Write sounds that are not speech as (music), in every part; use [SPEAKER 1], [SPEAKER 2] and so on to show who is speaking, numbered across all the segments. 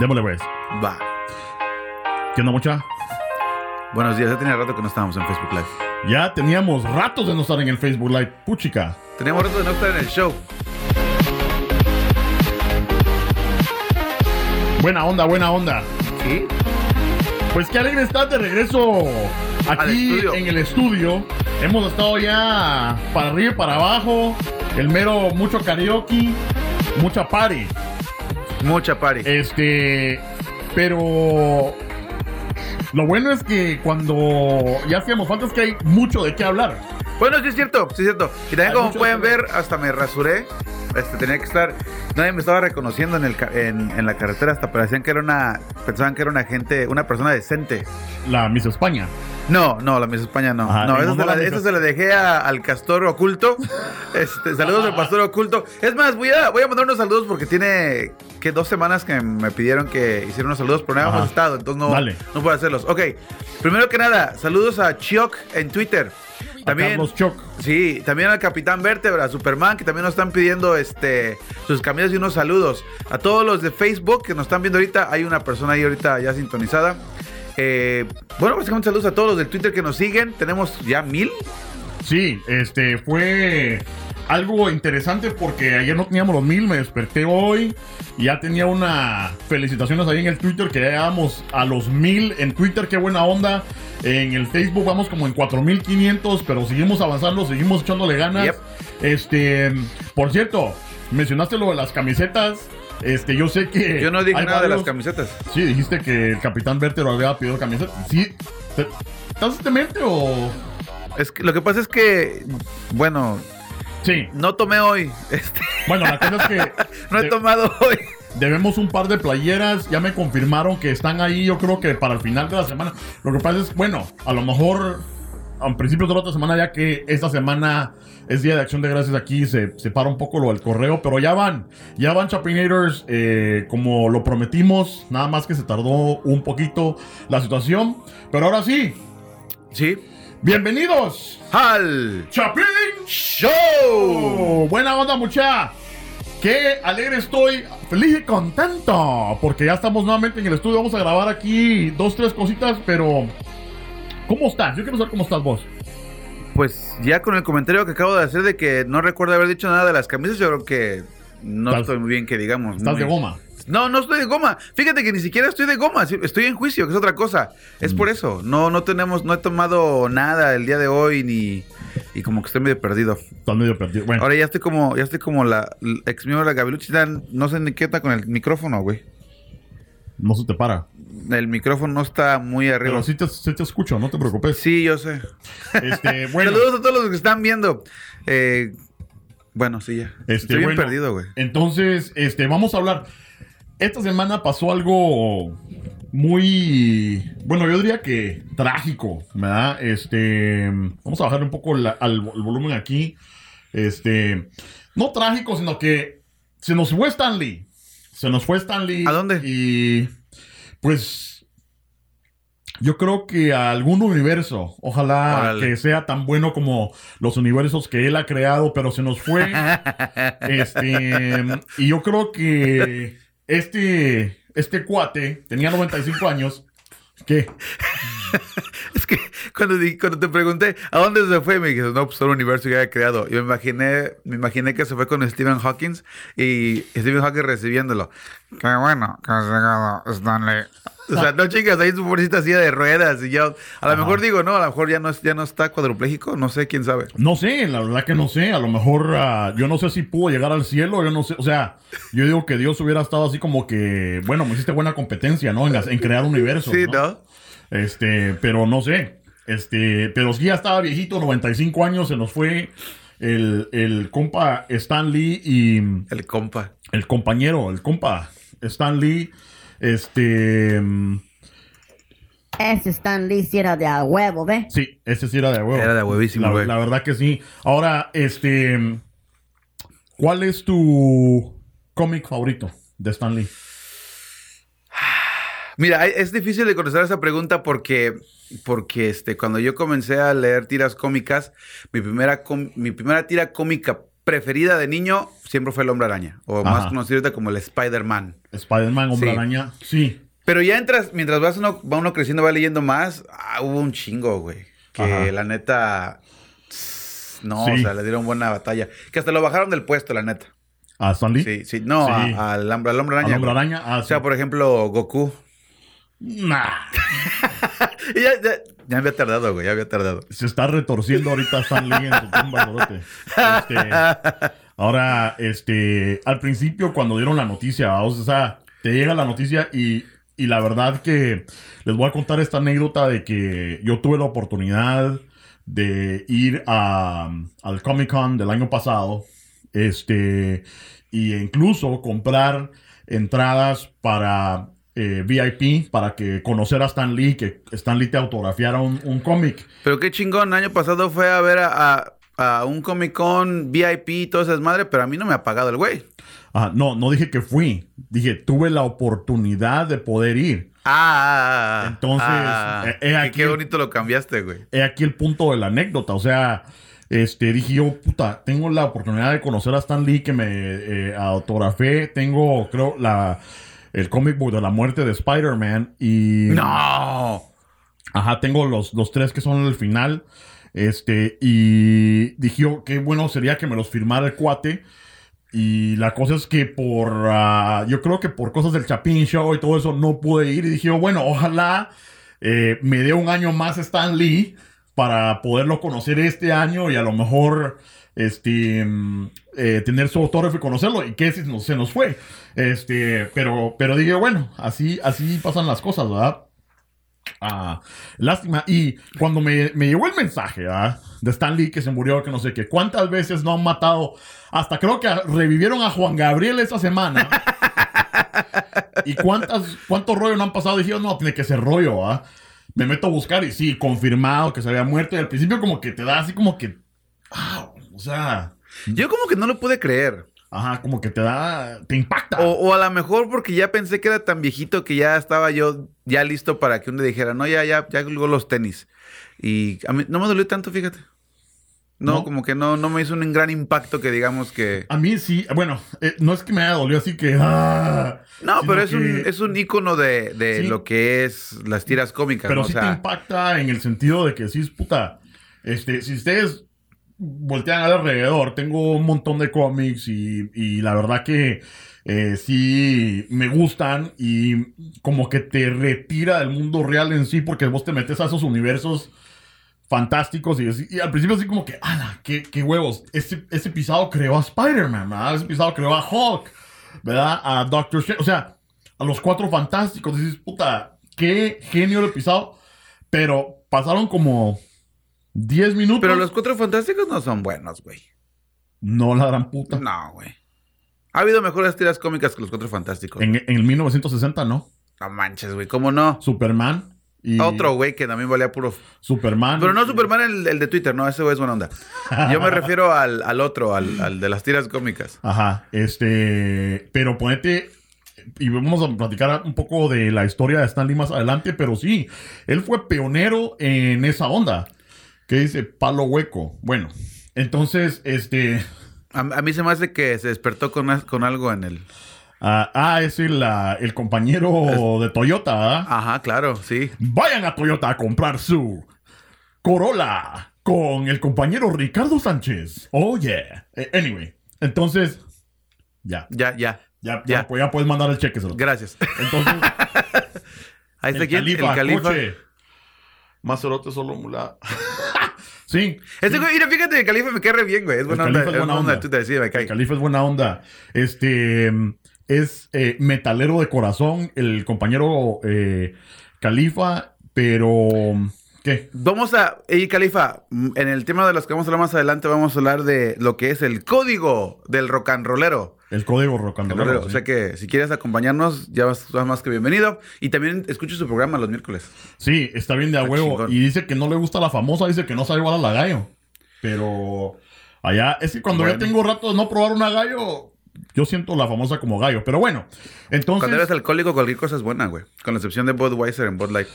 [SPEAKER 1] Démosle, pues.
[SPEAKER 2] Va.
[SPEAKER 1] ¿Qué onda, mucha?
[SPEAKER 2] Buenos días, ya tenía rato que no estábamos en Facebook Live.
[SPEAKER 1] Ya teníamos ratos de no estar en el Facebook Live. Puchica.
[SPEAKER 2] Teníamos rato de no estar en el show.
[SPEAKER 1] Buena onda, buena onda.
[SPEAKER 2] ¿Sí?
[SPEAKER 1] Pues qué alegre estar de regreso aquí en el estudio. Hemos estado ya para arriba y para abajo. El mero, mucho karaoke, mucha party.
[SPEAKER 2] Mucha party.
[SPEAKER 1] Este, pero lo bueno es que cuando ya hacíamos falta es que hay mucho de qué hablar.
[SPEAKER 2] Bueno, sí es cierto, sí es cierto. Y también
[SPEAKER 1] Hay
[SPEAKER 2] como pueden ver, hasta me rasuré. Este, tenía que estar. Nadie me estaba reconociendo en, el, en, en la carretera. Hasta parecían que era una. Pensaban que era una gente, una persona decente.
[SPEAKER 1] La Miss España.
[SPEAKER 2] No, no, la Miss España no.
[SPEAKER 1] Ajá,
[SPEAKER 2] no, esa, se
[SPEAKER 1] la
[SPEAKER 2] la,
[SPEAKER 1] Miss-
[SPEAKER 2] esa se la dejé a- al castor oculto. (laughs) Este, saludos al pastor oculto. Es más, voy a, voy a mandar unos saludos porque tiene que dos semanas que me pidieron que hiciera unos saludos, pero no
[SPEAKER 1] Ajá.
[SPEAKER 2] habíamos estado, entonces no,
[SPEAKER 1] Dale.
[SPEAKER 2] no puedo hacerlos. Ok, primero que nada, saludos a Chioc en Twitter.
[SPEAKER 1] A
[SPEAKER 2] También,
[SPEAKER 1] Carlos Choc.
[SPEAKER 2] Sí, también al Capitán Vértebra, a Superman, que también nos están pidiendo este sus camisas y unos saludos. A todos los de Facebook que nos están viendo ahorita, hay una persona ahí ahorita ya sintonizada. Eh, bueno, básicamente saludos a todos los del Twitter que nos siguen. Tenemos ya mil.
[SPEAKER 1] Sí, este fue algo interesante porque ayer no teníamos los mil, me desperté hoy y ya tenía una felicitaciones ahí en el Twitter que ya llegamos a los mil en Twitter, qué buena onda. En el Facebook vamos como en 4500, pero seguimos avanzando, seguimos echándole ganas.
[SPEAKER 2] Yep.
[SPEAKER 1] Este, por cierto, mencionaste lo de las camisetas. Este, yo sé que
[SPEAKER 2] Yo no dije nada de las camisetas.
[SPEAKER 1] Sí, dijiste que el Capitán Vértero había pedido camisetas. Sí, ¿te- ¿estás demente o...?
[SPEAKER 2] Es que, lo que pasa es que, bueno,
[SPEAKER 1] Sí,
[SPEAKER 2] no tomé hoy. Este,
[SPEAKER 1] bueno, la cosa es que (laughs)
[SPEAKER 2] no he
[SPEAKER 1] de-
[SPEAKER 2] tomado hoy.
[SPEAKER 1] debemos un par de playeras. Ya me confirmaron que están ahí, yo creo que para el final de la semana. Lo que pasa es, bueno, a lo mejor a principios de la otra semana, ya que esta semana es Día de Acción de Gracias aquí, se, se para un poco lo del correo, pero ya van, ya van Chapinators, eh, como lo prometimos, nada más que se tardó un poquito la situación, pero ahora sí,
[SPEAKER 2] Sí.
[SPEAKER 1] bienvenidos,
[SPEAKER 2] Al
[SPEAKER 1] Chapin
[SPEAKER 2] show.
[SPEAKER 1] Oh, buena onda, mucha. Qué alegre estoy, feliz y contento, porque ya estamos nuevamente en el estudio. Vamos a grabar aquí dos, tres cositas, pero ¿cómo estás? Yo quiero saber cómo estás vos.
[SPEAKER 2] Pues ya con el comentario que acabo de hacer de que no recuerdo haber dicho nada de las camisas, yo creo que no
[SPEAKER 1] Estás-
[SPEAKER 2] estoy muy bien que digamos.
[SPEAKER 1] Estás
[SPEAKER 2] Muy-
[SPEAKER 1] de goma.
[SPEAKER 2] No, no estoy de goma. Fíjate que ni siquiera estoy de goma. Estoy en juicio, que es otra cosa. Es
[SPEAKER 1] Mm.
[SPEAKER 2] por eso. No, no tenemos, no he tomado nada el día de hoy ni y como que estoy medio perdido.
[SPEAKER 1] Estás medio perdido. Bueno,
[SPEAKER 2] Ahora ya estoy como, ya estoy como la, la ex miembro de la Gaviluchi. ya No sé ni qué está con el micrófono, güey.
[SPEAKER 1] no se te para.
[SPEAKER 2] El micrófono no está muy arriba.
[SPEAKER 1] Pero sí te, sí te escucho, no te preocupes.
[SPEAKER 2] Sí, yo sé.
[SPEAKER 1] Este, (laughs) bueno,
[SPEAKER 2] Saludos a todos los que están viendo. Eh, bueno, sí, ya.
[SPEAKER 1] Este,
[SPEAKER 2] estoy bien
[SPEAKER 1] bueno,
[SPEAKER 2] perdido, güey.
[SPEAKER 1] Entonces, este, vamos a hablar. Esta semana pasó algo muy, bueno, yo diría que trágico, ¿verdad? Este, vamos a bajar un poco la- al el volumen aquí. Este, no trágico, sino que se nos fue Stanley. Se nos fue Stanley.
[SPEAKER 2] ¿A dónde?
[SPEAKER 1] Y pues yo creo que a algún universo, ojalá
[SPEAKER 2] Órale.
[SPEAKER 1] que sea tan bueno como los universos que él ha creado, pero se nos fue. (laughs) Este, y yo creo que este, este cuate tenía 95 años. ¿Qué? (laughs)
[SPEAKER 2] Es que cuando, cuando te pregunté a dónde se fue, me dijiste, no, pues todo el universo que había creado. Y me imaginé, me imaginé que se fue con Stephen Hawking y Stephen Hawking recibiéndolo. Qué bueno que has llegado, Stanley. O sea, no chicas, ahí su pobrecita silla de ruedas y yo, a lo
[SPEAKER 1] Ajá.
[SPEAKER 2] mejor digo, no, a lo mejor ya no, ya no está cuadrupléjico, no sé, quién sabe.
[SPEAKER 1] No sé, la verdad que no sé. A lo mejor ah, yo no sé si pudo llegar al cielo, yo no sé. O sea, yo digo que Dios hubiera estado así como que, bueno, me hiciste buena competencia, ¿no? En, en crear universos.
[SPEAKER 2] Sí,
[SPEAKER 1] ¿no?
[SPEAKER 2] ¿no?
[SPEAKER 1] Este, pero no sé. Este, pero sí ya estaba viejito, 95 años, se nos fue el, el compa Stan Lee y
[SPEAKER 2] El compa.
[SPEAKER 1] el compañero, el compa Stan Lee. Este,
[SPEAKER 3] Ese Stan Lee sí era de a huevo, ¿ve?
[SPEAKER 1] sí, ese sí era de huevo.
[SPEAKER 2] Era de huevísimo,
[SPEAKER 1] La,
[SPEAKER 2] güey.
[SPEAKER 1] la verdad que sí. Ahora, este, ¿cuál es tu cómic favorito de Stan Lee?
[SPEAKER 2] Mira, es difícil de contestar esa pregunta porque, porque este, cuando yo comencé a leer tiras cómicas, mi primera, mi primera tira cómica preferida de niño siempre fue el Hombre Araña. O más
[SPEAKER 1] Ajá.
[SPEAKER 2] ahorita como el Spider-Man.
[SPEAKER 1] Spider-Man, Hombre
[SPEAKER 2] Sí.
[SPEAKER 1] Araña. Sí.
[SPEAKER 2] Pero ya entras, mientras vas uno, va uno creciendo, va leyendo más, ah, hubo un chingo, güey. Que
[SPEAKER 1] Ajá.
[SPEAKER 2] la neta. tss, No,
[SPEAKER 1] Sí.
[SPEAKER 2] o sea, le dieron buena batalla. Que hasta lo bajaron del puesto, la neta.
[SPEAKER 1] ¿A Stan Lee?
[SPEAKER 2] Sí, sí. No,
[SPEAKER 1] Sí.
[SPEAKER 2] a- al hombre, al hombre araña.
[SPEAKER 1] ¿Al Hombre. Araña? Ah,
[SPEAKER 2] O sea, por ejemplo, Goku.
[SPEAKER 1] Nah. (laughs)
[SPEAKER 2] Ya, ya, ya había tardado, güey, ya había tardado.
[SPEAKER 1] Se está retorciendo ahorita Stan Lee en su tumba, borote. Este, ahora, este, al principio cuando dieron la noticia, vamos, o sea, te llega la noticia y, y la verdad que les voy a contar esta anécdota de que yo tuve la oportunidad de ir a, al Comic Con del año pasado, este, y incluso comprar entradas para eh, VIP para que conocer a Stan Lee, que Stan Lee te autografiara un, un cómic.
[SPEAKER 2] Pero qué chingón, el año pasado fue a ver a, a- a un Comic Con VIP y todo esas madre, pero a mí no me ha pagado el güey.
[SPEAKER 1] Ah, no, no dije que fui. Dije, tuve la oportunidad de poder ir.
[SPEAKER 2] Ah,
[SPEAKER 1] Entonces, eh, eh,
[SPEAKER 2] qué-
[SPEAKER 1] aquí-
[SPEAKER 2] qué bonito lo cambiaste, güey.
[SPEAKER 1] He aquí el punto de la anécdota. O sea, este, dije yo, puta, tengo la oportunidad de conocer a Stan Lee que me eh, autografé. Tengo, creo, la, el comic book de la muerte de Spider-Man. Y.
[SPEAKER 2] No.
[SPEAKER 1] Ajá, tengo los, los tres que son el final. Este, y dije yo, qué bueno sería que me los firmara el cuate. Y la cosa es que por, ah, yo creo que por cosas del Chapin Show y todo eso no pude ir. Y dije yo, bueno, ojalá eh, me dé un año más Stan Lee para poderlo conocer este año y a lo mejor este eh, tener su autógrafo y conocerlo. Y que se nos, se nos fue. Este, pero, pero dije, bueno, así, así pasan las cosas, ¿verdad? Ah, lástima. Y cuando me, me llegó el mensaje ¿verdad? de Stan Lee que se murió, que no sé qué, ¿cuántas veces no han matado? Hasta creo que revivieron a Juan Gabriel esta semana. (laughs) ¿Y cuántas, cuántos rollos no han pasado? Dije, no, tiene que ser rollo, ¿ah? Me meto a buscar y sí, confirmado que se había muerto. Y al principio como que te da así como que... ah, o sea...
[SPEAKER 2] Yo como que no lo pude creer.
[SPEAKER 1] Ajá, como que te da... Te impacta.
[SPEAKER 2] O, o a lo mejor porque ya pensé que era tan viejito que ya estaba yo ya listo para que uno dijera, no, ya, ya, ya colgó los tenis. Y a mí no me dolió tanto, fíjate. No,
[SPEAKER 1] ¿No?
[SPEAKER 2] como que no, no me hizo un gran impacto que digamos que...
[SPEAKER 1] A mí sí, bueno, eh, no es que me haya dolido así que... ah,
[SPEAKER 2] No, pero es, un, es un ícono de, de
[SPEAKER 1] Sí.
[SPEAKER 2] lo que es las tiras cómicas,
[SPEAKER 1] Pero
[SPEAKER 2] ¿no?
[SPEAKER 1] sí
[SPEAKER 2] o
[SPEAKER 1] te impacta en el sentido de que sí es puta. Este, si ustedes voltean al alrededor, tengo un montón de cómics y, y la verdad que eh, sí me gustan y como que te retira del mundo real en sí porque vos te metes a esos universos fantásticos y, al principio así como que, ¡ala! ¡Qué, qué huevos! Ese, ese pisado creó a Spider-Man. Ese pisado creó a Hulk, ¿verdad? A Doctor Strange, o sea, a los cuatro fantásticos. Dices, puta, qué genio el pisado. Pero pasaron como 10 minutos.
[SPEAKER 2] pero los cuatro fantásticos no son buenos, güey.
[SPEAKER 1] No la gran puta.
[SPEAKER 2] No, güey. Ha habido mejores tiras cómicas que los cuatro fantásticos.
[SPEAKER 1] En, en el 1960, ¿no.
[SPEAKER 2] No manches, güey. ¿Cómo no?
[SPEAKER 1] Superman. Y
[SPEAKER 2] Otro, güey, que también valía puro...
[SPEAKER 1] Superman.
[SPEAKER 2] Pero no Superman el, el de Twitter, no, ese güey es buena onda. Yo me (laughs) refiero al, al otro, al, al de las tiras cómicas.
[SPEAKER 1] Ajá, este, pero ponete, y vamos a platicar un poco de la historia de Stan Lee más adelante, pero sí, él fue pionero en esa onda, que dice palo hueco. Bueno, entonces, este,
[SPEAKER 2] A, a mí se me hace que se despertó con, con algo en el...
[SPEAKER 1] ah, ah, es el, ah, el compañero de Toyota, ¿ah?
[SPEAKER 2] Ajá, claro, sí.
[SPEAKER 1] Vayan a Toyota a comprar su Corolla con el compañero Ricardo Sánchez. Oh, yeah. Eh, anyway, entonces, ya.
[SPEAKER 2] Ya, ya.
[SPEAKER 1] Ya,
[SPEAKER 2] Ya.
[SPEAKER 1] ya, pues ya puedes mandar el cheque. se lo-
[SPEAKER 2] Gracias.
[SPEAKER 1] Entonces, (laughs)
[SPEAKER 2] Ahí está
[SPEAKER 1] el
[SPEAKER 2] quién,
[SPEAKER 1] califa,
[SPEAKER 2] el califa.
[SPEAKER 1] coche. Solo mula. Sí.
[SPEAKER 2] Este güey, mira, fíjate, el califa me cae re bien, güey. Es buena onda.
[SPEAKER 1] Califa es buena
[SPEAKER 2] onda.
[SPEAKER 1] onda.
[SPEAKER 2] Tú te decías, me
[SPEAKER 1] El
[SPEAKER 2] cae.
[SPEAKER 1] califa es buena onda. Este es eh, metalero de corazón, el compañero eh, califa, pero ¿qué?
[SPEAKER 2] Vamos a, y Califa, mm, en el tema de los que vamos a hablar más adelante, vamos a hablar de lo que es el código del rock and rollero.
[SPEAKER 1] El código rock and roll,
[SPEAKER 2] Rollero. O sea que si quieres acompañarnos, ya vas, vas más que bienvenido. Y también escucho su programa los miércoles.
[SPEAKER 1] Sí, está bien de a huevo. Y dice que no le gusta la famosa, dice que no sabe igual a la gallo. Pero allá, es que cuando ya tengo rato de no probar una gallo, yo siento la famosa como gallo. Pero bueno, entonces.
[SPEAKER 2] Cuando eres alcohólico, cualquier cosa es buena, güey. Con la excepción de Budweiser en Bud Light.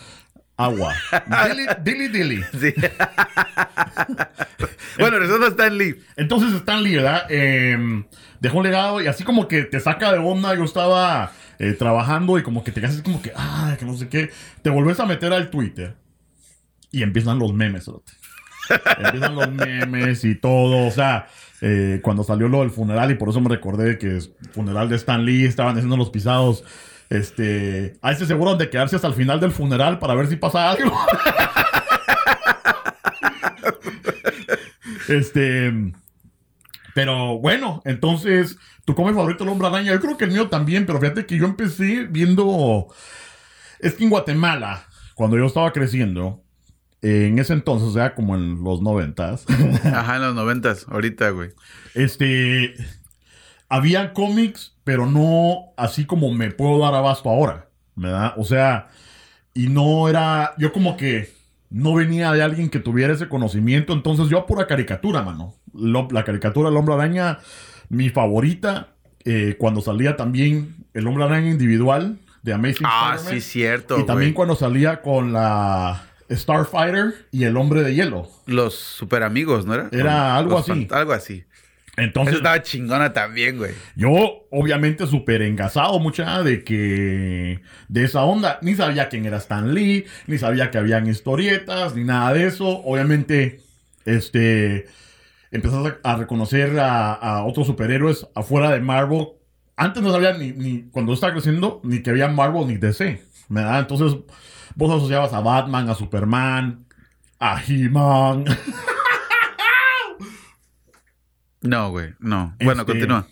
[SPEAKER 1] Agua. Dilly, dilly, dilly. (laughs)
[SPEAKER 2] Sí. (laughs) bueno, resulta Stan Lee.
[SPEAKER 1] Entonces Stan Lee, ¿verdad? Eh, dejó un legado y así como que te saca de onda. Yo estaba eh, trabajando y como que te quedas como que, ah, que no sé qué. Te volvés a meter al Twitter y empiezan los memes, cerote. Empiezan los memes y todo. O sea, eh, cuando salió lo del funeral, y por eso me recordé que es funeral de Stan Lee, estaban haciendo los pisados. Este, ahí se aseguran de quedarse hasta el final del funeral para ver si pasa algo. (laughs) este, pero bueno, entonces, tu come favorito el hombre araña. Yo creo que el mío también, pero fíjate que yo empecé viendo. Es que en Guatemala, cuando yo estaba creciendo, en ese entonces, o sea, como en los noventas,
[SPEAKER 2] Ajá, en los noventas, ahorita, güey.
[SPEAKER 1] este, había cómics, pero no así como me puedo dar abasto ahora, ¿verdad? O sea, y no era, yo como que no venía de alguien que tuviera ese conocimiento, entonces yo a pura caricatura, mano. Lo- la caricatura del hombre araña, mi favorita, eh, cuando salía también el hombre araña individual de Amazing
[SPEAKER 2] Ah,
[SPEAKER 1] Spider-Man.
[SPEAKER 2] sí, cierto,
[SPEAKER 1] Y también cuando salía con la Starfighter y el hombre de hielo.
[SPEAKER 2] Los super amigos, ¿no era?
[SPEAKER 1] Era algo
[SPEAKER 2] Los
[SPEAKER 1] así.
[SPEAKER 2] Algo así.
[SPEAKER 1] Entonces,
[SPEAKER 2] Esa estaba chingona también, güey.
[SPEAKER 1] yo obviamente súper engasado mucha de que de esa onda. Ni sabía quién era Stan Lee, ni sabía que habían historietas, ni nada de eso. Obviamente, este, empezás a, a reconocer a, a otros superhéroes afuera de Marvel. Antes no sabía ni, ni cuando yo estaba creciendo, ni que había Marvel ni DC. ¿verdad? Entonces, vos asociabas a Batman, a Superman, a He-Man. (laughs)
[SPEAKER 2] No, güey, no. Bueno,
[SPEAKER 1] Este-
[SPEAKER 2] continúa.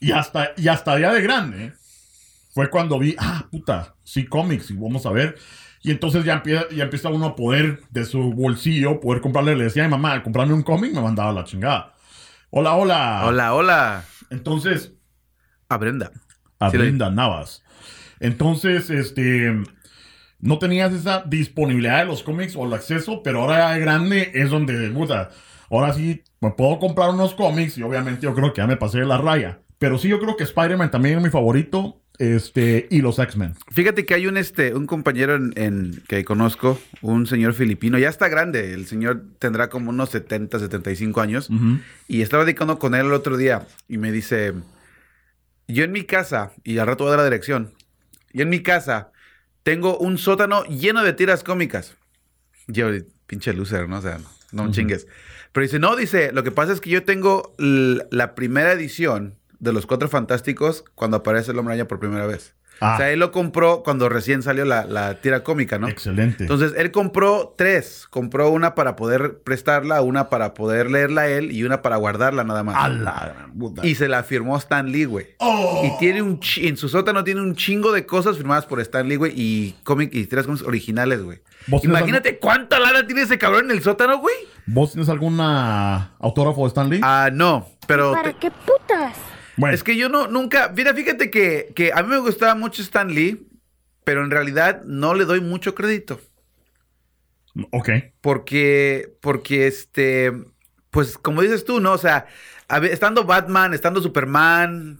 [SPEAKER 1] Y hasta, y hasta ya de grande fue cuando vi, ah, puta, sí, cómics, y vamos a ver. Y entonces ya empieza, ya empieza uno a poder, de su bolsillo, poder comprarle. Le decía a mi mamá, comprarme un cómic, me mandaba la chingada. Hola, hola.
[SPEAKER 2] Hola, hola.
[SPEAKER 1] Entonces,
[SPEAKER 2] A Brenda.
[SPEAKER 1] a
[SPEAKER 2] Sí,
[SPEAKER 1] Brenda Navas. Entonces, este, no tenías esa disponibilidad de los cómics o el acceso, pero ahora de grande es donde, puta, ahora sí me puedo comprar unos cómics y obviamente yo creo que ya me pasé de la raya. Pero sí, yo creo que Spider-Man también es mi favorito, este, y los X-Men.
[SPEAKER 2] Fíjate que hay un este un compañero en, en- que conozco, un señor filipino, ya está grande, el señor tendrá como unos 70, 75 años,
[SPEAKER 1] Ujú.
[SPEAKER 2] y estaba dedicando con él el otro día y me dice, yo en mi casa, y al rato voy a dar la dirección, yo en mi casa tengo un sótano lleno de tiras cómicas. Yo, pinche loser, ¿no? O sea, no me chingues. Pero dice, no, dice, lo que pasa es que yo tengo la primera edición de Los Cuatro Fantásticos cuando aparece el Hombre Araña por primera vez.
[SPEAKER 1] Ah.
[SPEAKER 2] O sea, él lo compró cuando recién salió la, la tira cómica, ¿no?
[SPEAKER 1] Excelente.
[SPEAKER 2] Entonces, él compró tres. Compró una para poder prestarla, una para poder leerla él y una para guardarla nada más.
[SPEAKER 1] a la gran puta.
[SPEAKER 2] Y se la firmó Stan Lee, güey.
[SPEAKER 1] ¡Oh!
[SPEAKER 2] Y tiene un en su sótano tiene un chingo de cosas firmadas por Stan Lee, güey, y cómic y tiras cómics originales, güey.
[SPEAKER 1] ¿Vos tienes
[SPEAKER 2] Imagínate cuánta lana tiene ese cabrón en el sótano, güey.
[SPEAKER 1] ¿Vos tienes alguna autógrafo de Stan Lee?
[SPEAKER 2] Ah, no, pero
[SPEAKER 4] ¿Para
[SPEAKER 2] te-
[SPEAKER 4] qué putas?
[SPEAKER 1] Bueno,
[SPEAKER 2] es que yo no nunca, mira, fíjate que, que a mí me gustaba mucho Stan Lee, pero en realidad no le doy mucho crédito.
[SPEAKER 1] ok.
[SPEAKER 2] Porque, porque este, pues como dices tú, ¿no? O sea, a ver, estando Batman, estando Superman,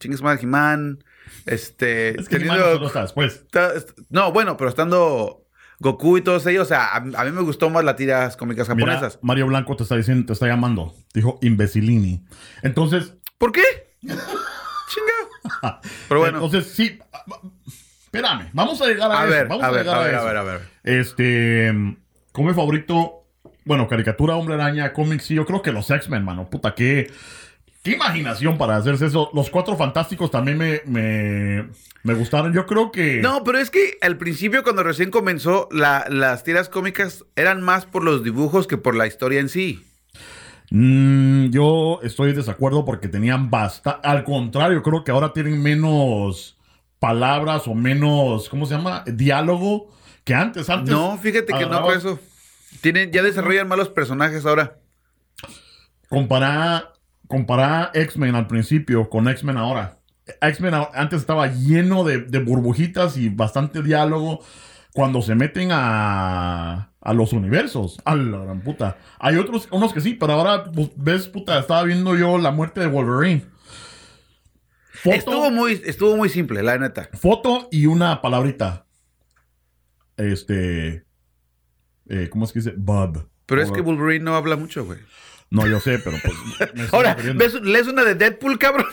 [SPEAKER 2] chingues madre He-Man, este,
[SPEAKER 1] Es que
[SPEAKER 2] teniendo-
[SPEAKER 1] no está después.
[SPEAKER 2] está- est- no, bueno, pero estando Goku y todos ellos, o sea, a, a mí me gustó más las tiras cómicas
[SPEAKER 1] Mira,
[SPEAKER 2] japonesas.
[SPEAKER 1] Mario Blanco te está diciendo, te está llamando. Dijo imbecilini. Entonces,
[SPEAKER 2] ¿Por qué? Chinga. (laughs) Pero bueno,
[SPEAKER 1] entonces sí. Espérame, vamos a llegar a,
[SPEAKER 2] a
[SPEAKER 1] eso,
[SPEAKER 2] ver,
[SPEAKER 1] vamos
[SPEAKER 2] a ver,
[SPEAKER 1] llegar
[SPEAKER 2] a ver,
[SPEAKER 1] eso.
[SPEAKER 2] a ver, a ver.
[SPEAKER 1] Este, como mi favorito, bueno, caricatura, hombre araña, cómics, sí, yo creo que los X-Men, mano, puta, qué, qué imaginación para hacerse eso. Los cuatro fantásticos también me, me, me gustaron. Yo creo que.
[SPEAKER 2] No, pero es que al principio, cuando recién comenzó, la- las tiras cómicas eran más por los dibujos que por la historia en sí.
[SPEAKER 1] Mm, yo estoy de desacuerdo porque tenían bastante. Al contrario, creo que ahora tienen menos palabras o menos, ¿cómo se llama? Diálogo que antes. Antes
[SPEAKER 2] No, fíjate que no por eso. Tienen, ya desarrollan malos personajes ahora.
[SPEAKER 1] Comparar, X-Men al principio con X-Men ahora. X-Men antes estaba lleno de, de burbujitas y bastante diálogo. Cuando se meten a, a los universos, a la gran puta. Hay otros, unos que sí, pero ahora pues, ves, puta, estaba viendo yo la muerte de Wolverine. Foto,
[SPEAKER 2] Estuvo muy, estuvo muy simple, la neta.
[SPEAKER 1] foto y una palabrita. este, eh, ¿cómo es que dice? Bub.
[SPEAKER 2] Pero es que Wolverine no habla mucho, güey.
[SPEAKER 1] No, yo sé, pero pues... (laughs)
[SPEAKER 2] Ahora. ¿ves, lees una de Deadpool, cabrón.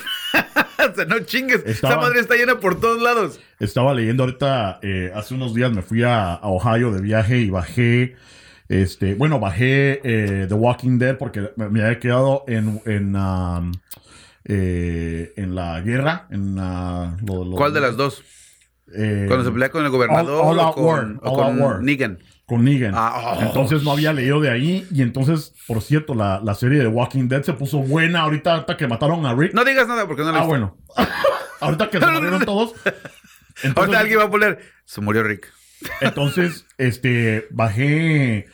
[SPEAKER 2] (laughs) no chingues.
[SPEAKER 1] Estaba-
[SPEAKER 2] Esa madre está llena por todos lados.
[SPEAKER 1] Estaba leyendo ahorita, eh, hace unos días me fui a, a Ohio de viaje y bajé, este, bueno, bajé eh, The Walking Dead porque me, me había quedado en, en, um, eh, en la guerra, en lo- lo-
[SPEAKER 2] ¿Cuál de las dos?
[SPEAKER 1] eh,
[SPEAKER 2] Cuando se pelea con el gobernador
[SPEAKER 1] All- All
[SPEAKER 2] o con, o con. Negan.
[SPEAKER 1] Con Negan.
[SPEAKER 2] Ah, oh.
[SPEAKER 1] Entonces no había leído de ahí y entonces, por cierto, la, la serie de Walking Dead se puso buena ahorita, que mataron a Rick.
[SPEAKER 2] No digas nada porque no la
[SPEAKER 1] ah, bueno. (laughs) ahorita que se murieron todos. Entonces,
[SPEAKER 2] Ahorita alguien va a poner, se murió Rick.
[SPEAKER 1] Entonces, este, bajé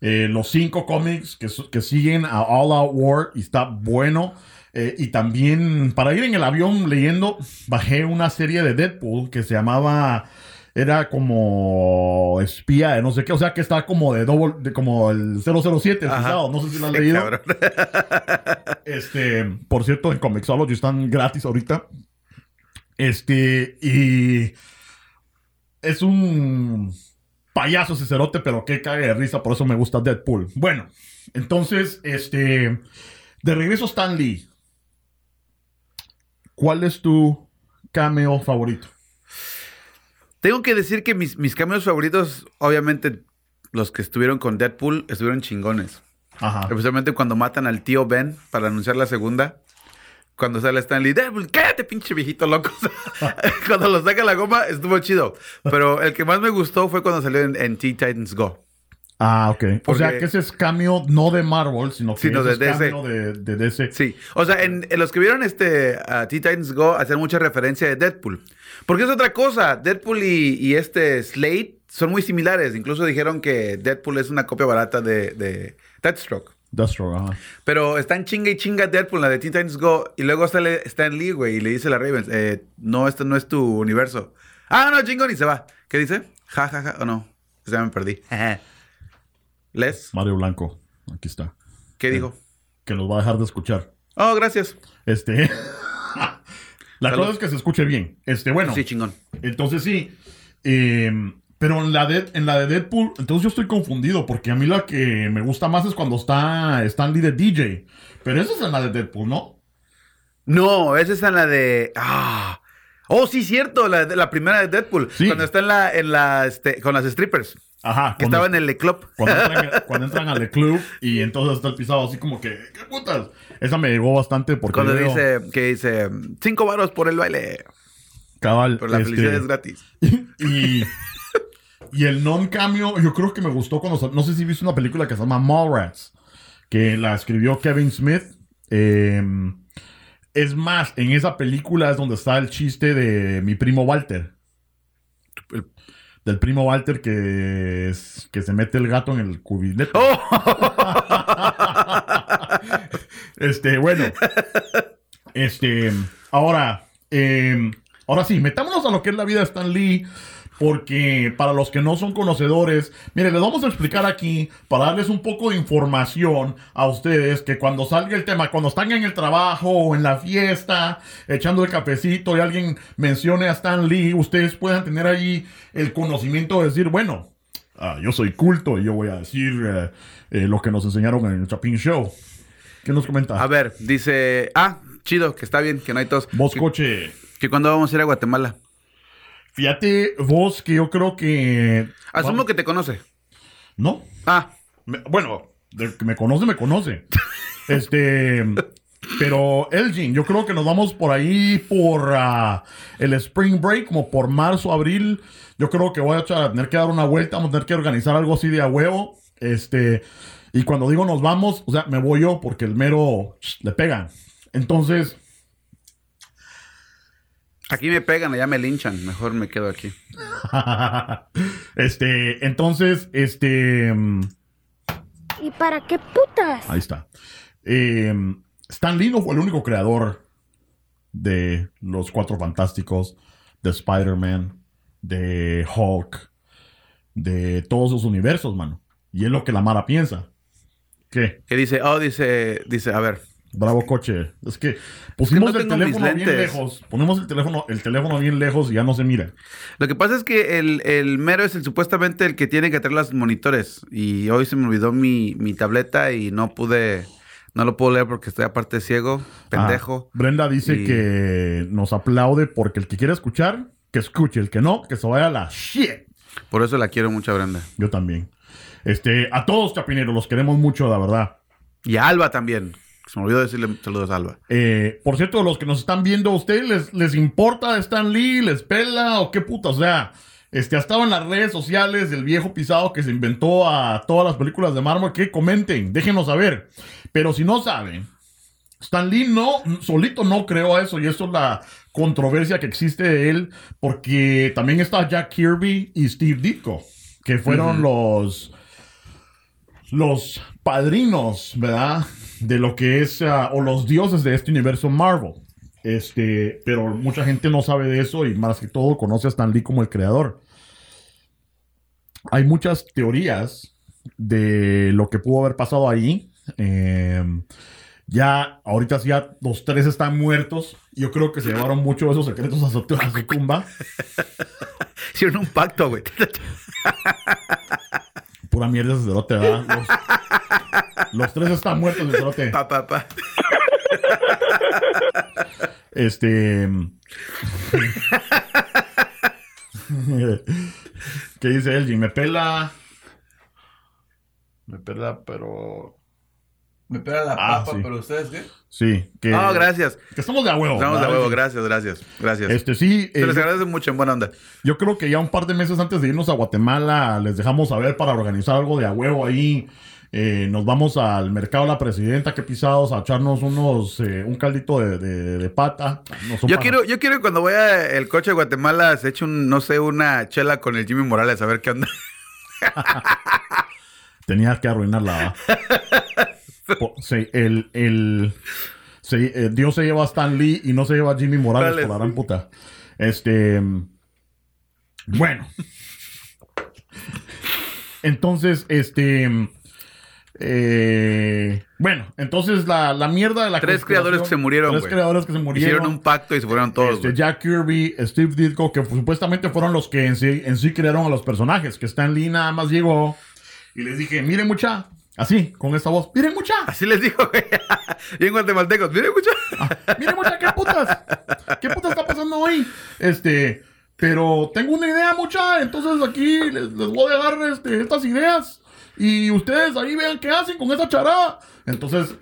[SPEAKER 1] eh, los cinco cómics que, que siguen a All Out War y está bueno. Eh, y también, para ir en el avión leyendo, bajé una serie de Deadpool que se llamaba, era como espía de no sé qué, o sea que está como de double, de como el 007, el pisado, no sé si lo has
[SPEAKER 2] Sí,
[SPEAKER 1] leído.
[SPEAKER 2] cabrón. (laughs)
[SPEAKER 1] Este, por cierto, en Comixology están gratis ahorita. Este, y es un payaso ese cerote, pero que cae de risa, por eso me gusta Deadpool. Bueno, entonces, este, de regreso Stan Lee. ¿Cuál es tu cameo favorito?
[SPEAKER 2] Tengo que decir que mis, mis cameos favoritos, obviamente, los que estuvieron con Deadpool, estuvieron chingones.
[SPEAKER 1] Ajá.
[SPEAKER 2] Especialmente cuando matan al tío Ben para anunciar la segunda. Cuando sale Stanley, Deadpool, cállate, pinche viejito loco. (laughs) cuando lo saca la goma, estuvo chido. Pero el que más me gustó fue cuando salió en, en Teen Titans Go.
[SPEAKER 1] Ah, ok. O sea que ese es cameo no de Marvel, sino que
[SPEAKER 2] Sino
[SPEAKER 1] ese
[SPEAKER 2] de
[SPEAKER 1] es
[SPEAKER 2] DC.
[SPEAKER 1] cameo de, de DC.
[SPEAKER 2] Sí, o sea, en, en los que vieron este a Teen Titans Go hacen mucha referencia de Deadpool. Porque es otra cosa, Deadpool y, y este Slade son muy similares. Incluso dijeron que Deadpool es una copia barata de, de Deathstroke.
[SPEAKER 1] Deathstroke, ajá.
[SPEAKER 2] Pero están chinga y chinga Deadpool, la de Teen Titans Go. Y luego sale Stan Lee, güey, y le dice a la Ravens, eh, no, esto no es tu universo. Ah, no, chingón, y se va. ¿Qué dice? Ja, ja, ja. O no, ya me perdí. Les,
[SPEAKER 1] Mario Blanco, aquí está.
[SPEAKER 2] ¿qué dijo?
[SPEAKER 1] Que nos va a dejar de escuchar.
[SPEAKER 2] Oh, gracias.
[SPEAKER 1] Este. (laughs) la
[SPEAKER 2] Salud.
[SPEAKER 1] cosa es que se escuche bien. Este, bueno.
[SPEAKER 2] Sí, chingón.
[SPEAKER 1] Entonces sí. eh, pero en la, de, en la de Deadpool, entonces yo estoy confundido porque a mí la que me gusta más es cuando está Stanley de DJ. Pero eso es en la de Deadpool, ¿no?
[SPEAKER 2] No, esa es en la de. Ah. Oh, sí, cierto, la primera de Deadpool.
[SPEAKER 1] Sí.
[SPEAKER 2] Cuando está en la, en la, este, con las strippers.
[SPEAKER 1] Ajá.
[SPEAKER 2] Que estaba en el Le Club.
[SPEAKER 1] Cuando entran, (laughs) cuando entran al club y entonces está el pisado así como que, ¿qué putas? Esa me llegó bastante porque
[SPEAKER 2] Cuando
[SPEAKER 1] veo-
[SPEAKER 2] dice, que dice, cinco varos por el baile.
[SPEAKER 1] cabal,
[SPEAKER 2] Pero la
[SPEAKER 1] este,
[SPEAKER 2] felicidad es gratis.
[SPEAKER 1] y, y el non-cameo, yo creo que me gustó cuando... No sé si viste una película que se llama Mallrats, que la escribió Kevin Smith. Eh, es más, en esa película es donde está el chiste de mi primo Walter.
[SPEAKER 2] El-
[SPEAKER 1] Del primo Walter que, es- que se mete el gato en el cubinete.
[SPEAKER 2] ¡Oh! (laughs)
[SPEAKER 1] Este, bueno. Este, ahora, eh, ahora sí, metámonos a lo que es la vida de Stan Lee. Porque para los que no son conocedores, miren, les vamos a explicar aquí para darles un poco de información a ustedes que cuando salga el tema, cuando están en el trabajo o en la fiesta, echando el cafecito y alguien mencione a Stan Lee, ustedes puedan tener ahí el conocimiento de decir, bueno, ah, yo soy culto y yo voy a decir eh, eh, lo que nos enseñaron en el Chapin Show. ¿Qué nos comenta?
[SPEAKER 2] A ver, dice, ah, chido, que está bien, que no hay tos.
[SPEAKER 1] Vos,
[SPEAKER 2] Que,
[SPEAKER 1] coche.
[SPEAKER 2] que cuando vamos a ir a Guatemala.
[SPEAKER 1] Fíjate, vos, que yo creo que.
[SPEAKER 2] Asumo que te conoce.
[SPEAKER 1] No.
[SPEAKER 2] Ah,
[SPEAKER 1] Me- bueno, que me conoce, me conoce. (laughs) este. Pero Elgin, yo creo que nos vamos por ahí por ah, el Spring Break, como por marzo, abril. Yo creo que voy a tener que dar una vuelta, vamos a tener que organizar algo así de a huevo. Este. Y cuando digo nos vamos, o sea, me voy yo porque el mero le pegan. Entonces,
[SPEAKER 2] aquí me pegan, allá me linchan. Mejor me quedo aquí. (laughs)
[SPEAKER 1] este, entonces, este. mm,
[SPEAKER 4] ¿Y para qué putas?
[SPEAKER 1] Ahí está. Eh, Stan Lee no fue el único creador de los Cuatro Fantásticos, de Spider-Man, de Hulk, de todos esos universos, mano. Y es lo que la Mara piensa. ¿Qué?
[SPEAKER 2] Que dice, oh, dice, dice, a ver,
[SPEAKER 1] Bravo coche. Es que pusimos
[SPEAKER 2] no
[SPEAKER 1] el teléfono bien lejos. Ponemos el teléfono, el teléfono bien lejos y ya no se mira.
[SPEAKER 2] Lo que pasa es que el, el mero es el supuestamente el que tiene que traer los monitores. Y hoy se me olvidó mi, mi tableta y no pude, no lo puedo leer porque estoy aparte ciego, pendejo.
[SPEAKER 1] Ah, Brenda dice
[SPEAKER 2] Y-
[SPEAKER 1] que nos aplaude porque el que quiere escuchar, que escuche. El que no, que se vaya a la shit.
[SPEAKER 2] Por eso la quiero mucho Brenda.
[SPEAKER 1] Yo también. Este, a todos chapineros, los queremos mucho, la verdad.
[SPEAKER 2] Y a Alba también. Se me olvidó decirle saludos a Alba.
[SPEAKER 1] Eh, por cierto, los que nos están viendo, ¿a ustedes les, les importa Stan Lee? ¿Les pela o qué puta? O sea, este, ha estado en las redes sociales del viejo pisado que se inventó a todas las películas de Marvel. Que comenten, déjenos saber. Pero si no saben, Stan Lee no, solito no creó eso y eso es la controversia que existe de él porque también está Jack Kirby y Steve Ditko, que fueron los los padrinos, ¿verdad? De lo que es, ah, o los dioses de este universo Marvel. Este, pero mucha gente no sabe de eso y más que todo conoce a Stan Lee como el creador. Hay muchas teorías de lo que pudo haber pasado ahí. Eh, ya, ahorita sí, ya los tres están muertos. Yo creo que se llevaron muchos de esos secretos a su, a su tumba. (laughs)
[SPEAKER 2] Hicieron un pacto, güey.
[SPEAKER 1] Pura mierda ese cerote, ¿verdad? Los, (laughs) los tres están muertos, el cerote.
[SPEAKER 2] Pa, pa, pa.
[SPEAKER 1] Este. ¿Qué dice Elgin? Me pela. Me pela, pero.
[SPEAKER 2] Me pega la
[SPEAKER 1] Ah, sí.
[SPEAKER 2] ustedes qué?
[SPEAKER 1] Sí. Que,
[SPEAKER 2] No, gracias.
[SPEAKER 1] Que estamos de a huevo.
[SPEAKER 2] Estamos de
[SPEAKER 1] ¿verdad,
[SPEAKER 2] huevo, gracias, gracias. Gracias.
[SPEAKER 1] Este sí.
[SPEAKER 2] Se
[SPEAKER 1] eh,
[SPEAKER 2] les agradece mucho en buena onda.
[SPEAKER 1] Yo creo que ya un par de meses antes de irnos a Guatemala les dejamos saber para organizar algo de a huevo ahí. Eh, nos vamos al mercado La Presidenta, que pisados, a echarnos unos, eh, un caldito de, de- de pata. No
[SPEAKER 2] Yo quiero, yo quiero que cuando vaya el coche a Guatemala se eche un, no sé, una chela con el Jimmy Morales a ver qué onda. (laughs)
[SPEAKER 1] Tenías que arruinarla. (laughs) el, el, sí, eh, Dios se lleva a Stan Lee y no se lleva a Jimmy Morales
[SPEAKER 2] Morales.
[SPEAKER 1] por la gran puta. Este. Bueno. (laughs) Entonces, este. Eh, bueno, entonces la, la mierda de la
[SPEAKER 2] Tres creadores que se murieron,
[SPEAKER 1] Tres creadores que se murieron.
[SPEAKER 2] Hicieron un pacto y se fueron todos.
[SPEAKER 1] Este. Jack Kirby, Steve Ditko, que supuestamente fueron los que en sí, en sí crearon a los personajes. Que Stan Lee nada más llegó y les dije, miren mucha, así, con esta voz, miren mucha,
[SPEAKER 2] Así les digo, güey. (laughs) y en guatemaltecos, miren, escucha.
[SPEAKER 1] miren mucha, qué putas, qué putas está pasando hoy. Este, pero tengo una idea mucha, entonces aquí les, les voy a dejar este, estas ideas y ustedes ahí vean qué hacen con esa charada. Entonces,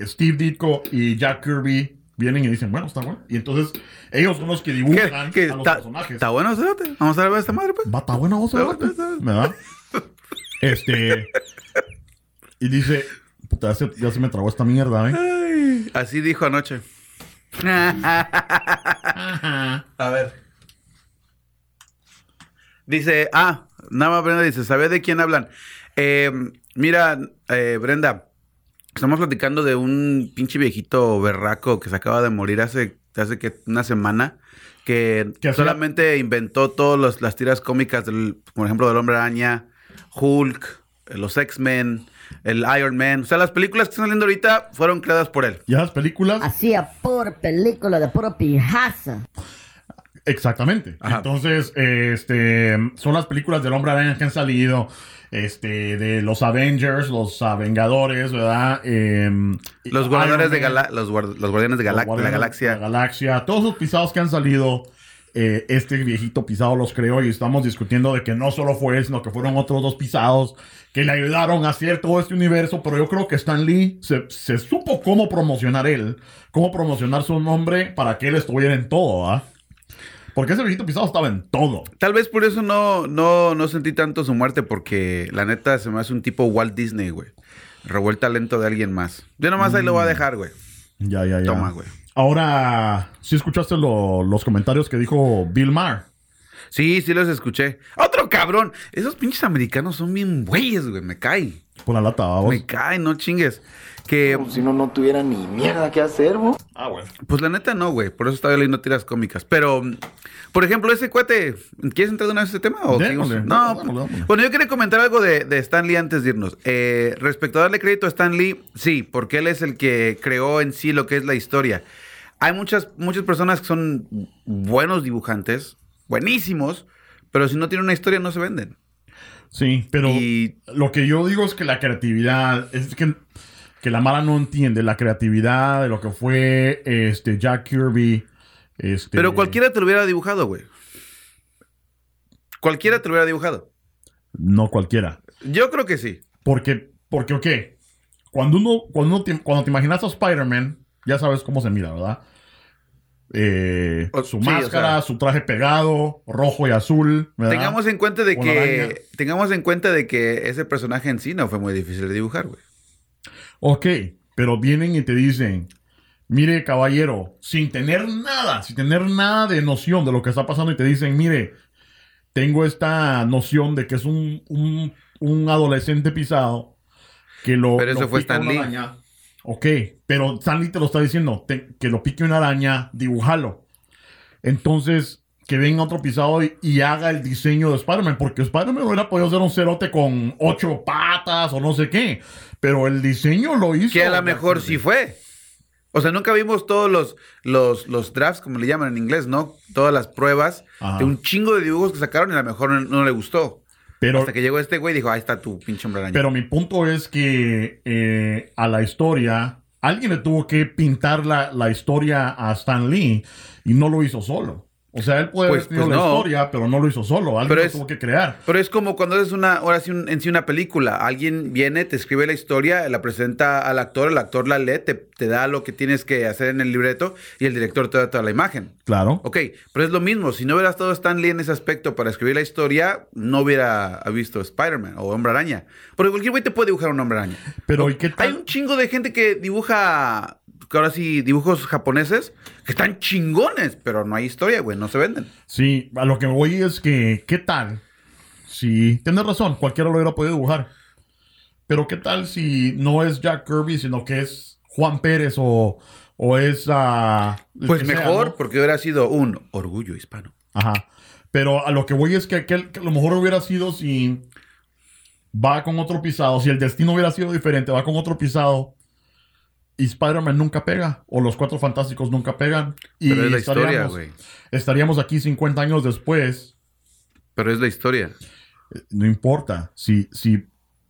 [SPEAKER 1] Steve Ditko y Jack Kirby vienen y dicen, bueno, está bueno. Y entonces ellos son los que
[SPEAKER 2] ¿Qué-
[SPEAKER 1] dibujan
[SPEAKER 2] qué-
[SPEAKER 1] a los
[SPEAKER 2] ¿Está
[SPEAKER 1] personajes.
[SPEAKER 2] está bueno, cerote? Vamos a ver esta madre, pues.
[SPEAKER 1] Va, está buena
[SPEAKER 2] Está
[SPEAKER 1] ¿verdad? Este. Y dice, puta, ya se, ya se me tragó esta mierda, ¿eh?
[SPEAKER 2] Ay, así dijo anoche. A ver. Dice, ah, nada más Brenda dice, ¿sabes de quién hablan? Eh, mira, eh, Brenda, estamos platicando de un pinche viejito berraco que se acaba de morir hace, hace que una semana, que solamente inventó todas las tiras cómicas, del, por ejemplo, del Hombre Araña, Hulk, eh, los X-Men, el Iron Man. O sea, las películas que están saliendo ahorita fueron creadas por él.
[SPEAKER 1] Y las películas,
[SPEAKER 3] Hacía pura película de puro pijaza.
[SPEAKER 1] exactamente.
[SPEAKER 2] Ajá.
[SPEAKER 1] Entonces, este, son las películas del Hombre Araña que han salido, este, de los Avengers, los Vengadores, ¿verdad? Em,
[SPEAKER 2] Los guardianes de Gala- los, guard- los guardianes de, Gala-
[SPEAKER 1] los
[SPEAKER 2] de la galaxia.
[SPEAKER 1] de la galaxia, todos los pisados que han salido, eh, este viejito pisado los creó y estamos discutiendo de que no solo fue él, sino que fueron otros dos pisados que le ayudaron a hacer todo este universo, pero yo creo que Stan Lee se, se supo cómo promocionar él, cómo promocionar su nombre para que él estuviera en todo, ¿ah? Porque ese viejito pisado estaba en todo.
[SPEAKER 2] Tal vez por eso no, no, no sentí tanto su muerte, porque la neta se me hace un tipo Walt Disney, güey. Revuelta lento de alguien más. Yo nomás ahí lo
[SPEAKER 1] Mm.
[SPEAKER 2] voy a dejar, güey.
[SPEAKER 1] Ya, ya, ya.
[SPEAKER 2] Toma, güey.
[SPEAKER 1] Ahora, ¿sí escuchaste lo- los comentarios que dijo Bill Maher?
[SPEAKER 2] Sí, sí los escuché. ¡Otro cabrón! Esos pinches americanos son bien güeyes, güey. Me cae.
[SPEAKER 1] Por la lata, vamos.
[SPEAKER 2] Me cae, no chingues. Que,
[SPEAKER 5] Como si no, no tuviera ni mierda que hacer, ¿no?
[SPEAKER 1] Ah, bueno.
[SPEAKER 2] pues la neta no, güey. Por eso estaba leyendo tiras cómicas. Pero, por ejemplo, ese cuate, ¿quieres entrar de una vez a ese tema? O
[SPEAKER 1] Démosle, no, dámosle.
[SPEAKER 2] bueno, yo quería comentar algo de, de Stan Lee antes de irnos. Eh, respecto a darle crédito a Stan Lee, sí, porque él es el que creó en sí lo que es la historia. Hay muchas, muchas personas que son buenos dibujantes, buenísimos, pero si no tienen una historia no se venden.
[SPEAKER 1] Sí, pero
[SPEAKER 2] Y-
[SPEAKER 1] lo que yo digo es que la creatividad, es que, que la Mara no entiende la creatividad de lo que fue este Jack Kirby. Este,
[SPEAKER 2] Pero cualquiera te lo hubiera dibujado, güey. Cualquiera te lo hubiera dibujado.
[SPEAKER 1] No cualquiera.
[SPEAKER 2] Yo creo que sí.
[SPEAKER 1] Porque, porque, ok, cuando uno, cuando uno te, cuando te imaginas a Spider-Man, ya sabes cómo se mira, ¿verdad? Eh,
[SPEAKER 2] O-
[SPEAKER 1] su
[SPEAKER 2] sí, o
[SPEAKER 1] máscara,
[SPEAKER 2] sea-
[SPEAKER 1] su traje pegado, rojo y azul, ¿verdad?
[SPEAKER 2] Tengamos en cuenta de que
[SPEAKER 1] araña.
[SPEAKER 2] tengamos en cuenta de que ese personaje en sí no fue muy difícil de dibujar, güey.
[SPEAKER 1] Ok, pero vienen y te dicen, mire caballero, sin tener nada, sin tener nada de noción de lo que está pasando y te dicen, mire, tengo esta noción de que es un, un, un adolescente pisado que lo...
[SPEAKER 2] Pero eso
[SPEAKER 1] lo
[SPEAKER 2] fue
[SPEAKER 1] pica
[SPEAKER 2] Stan
[SPEAKER 1] una
[SPEAKER 2] Lee.
[SPEAKER 1] araña". Ok, pero Stan Lee te lo está diciendo, te- que lo pique una araña, dibújalo. Entonces, que venga otro pisado y, y haga el diseño de Spider-Man, porque Spider-Man hubiera podido ser un cerote con ocho patas o no sé qué, pero el diseño lo hizo.
[SPEAKER 2] Que a lo mejor sí fue. O sea, nunca vimos todos los, los, los drafts, como le llaman en inglés, ¿no? Todas las pruebas
[SPEAKER 1] Ajá.
[SPEAKER 2] de un chingo de dibujos que sacaron y a lo mejor no, no le gustó.
[SPEAKER 1] Pero,
[SPEAKER 2] Hasta que llegó este güey y dijo, ahí está tu pinche hombre araña.
[SPEAKER 1] pero mi punto es que eh, a la historia, alguien le tuvo que pintar la, la historia a Stan Lee y no lo hizo solo. O sea, él puede
[SPEAKER 2] Pues-
[SPEAKER 1] haber
[SPEAKER 2] pues
[SPEAKER 1] la
[SPEAKER 2] no.
[SPEAKER 1] historia, pero no lo hizo solo. Alguien
[SPEAKER 2] Pero
[SPEAKER 1] lo tuvo que crear.
[SPEAKER 2] Pero es como cuando haces una, ahora sí, un- en sí una película. Alguien viene, te escribe la historia, la presenta al actor, el actor la lee, te, te da lo que tienes que hacer en el libreto y el director te da toda la imagen.
[SPEAKER 1] Claro.
[SPEAKER 2] Ok, pero es lo mismo. Si no hubiera estado Stan Lee en ese aspecto para escribir la historia, no hubiera visto Spider-Man o Hombre Araña. Porque cualquier güey te puede dibujar un Hombre Araña.
[SPEAKER 1] Pero ¿y qué
[SPEAKER 2] Hay
[SPEAKER 1] tal?
[SPEAKER 2] un chingo de gente que dibuja, que ahora sí, dibujos japoneses que están chingones, pero no hay historia, güey, no se venden.
[SPEAKER 1] Sí, a lo que voy es que, ¿qué tal? Si, tienes razón, cualquiera lo hubiera podido dibujar. Pero ¿qué tal si no es Jack Kirby, sino que es Juan Pérez o, o es... ah,
[SPEAKER 2] Pues
[SPEAKER 1] sea,
[SPEAKER 2] mejor,
[SPEAKER 1] ¿no?
[SPEAKER 2] porque hubiera sido un orgullo hispano.
[SPEAKER 1] Ajá. Pero a lo que voy es que, aquel- que a lo mejor hubiera sido si va con otro pisado, si el destino hubiera sido diferente, va con otro pisado y Spider-Man nunca pega, o los Cuatro Fantásticos nunca pegan. Y
[SPEAKER 2] Pero es la historia,
[SPEAKER 1] estaríamos-
[SPEAKER 2] güey.
[SPEAKER 1] Estaríamos aquí 50 años después.
[SPEAKER 2] Pero es la historia.
[SPEAKER 1] No importa. Si, si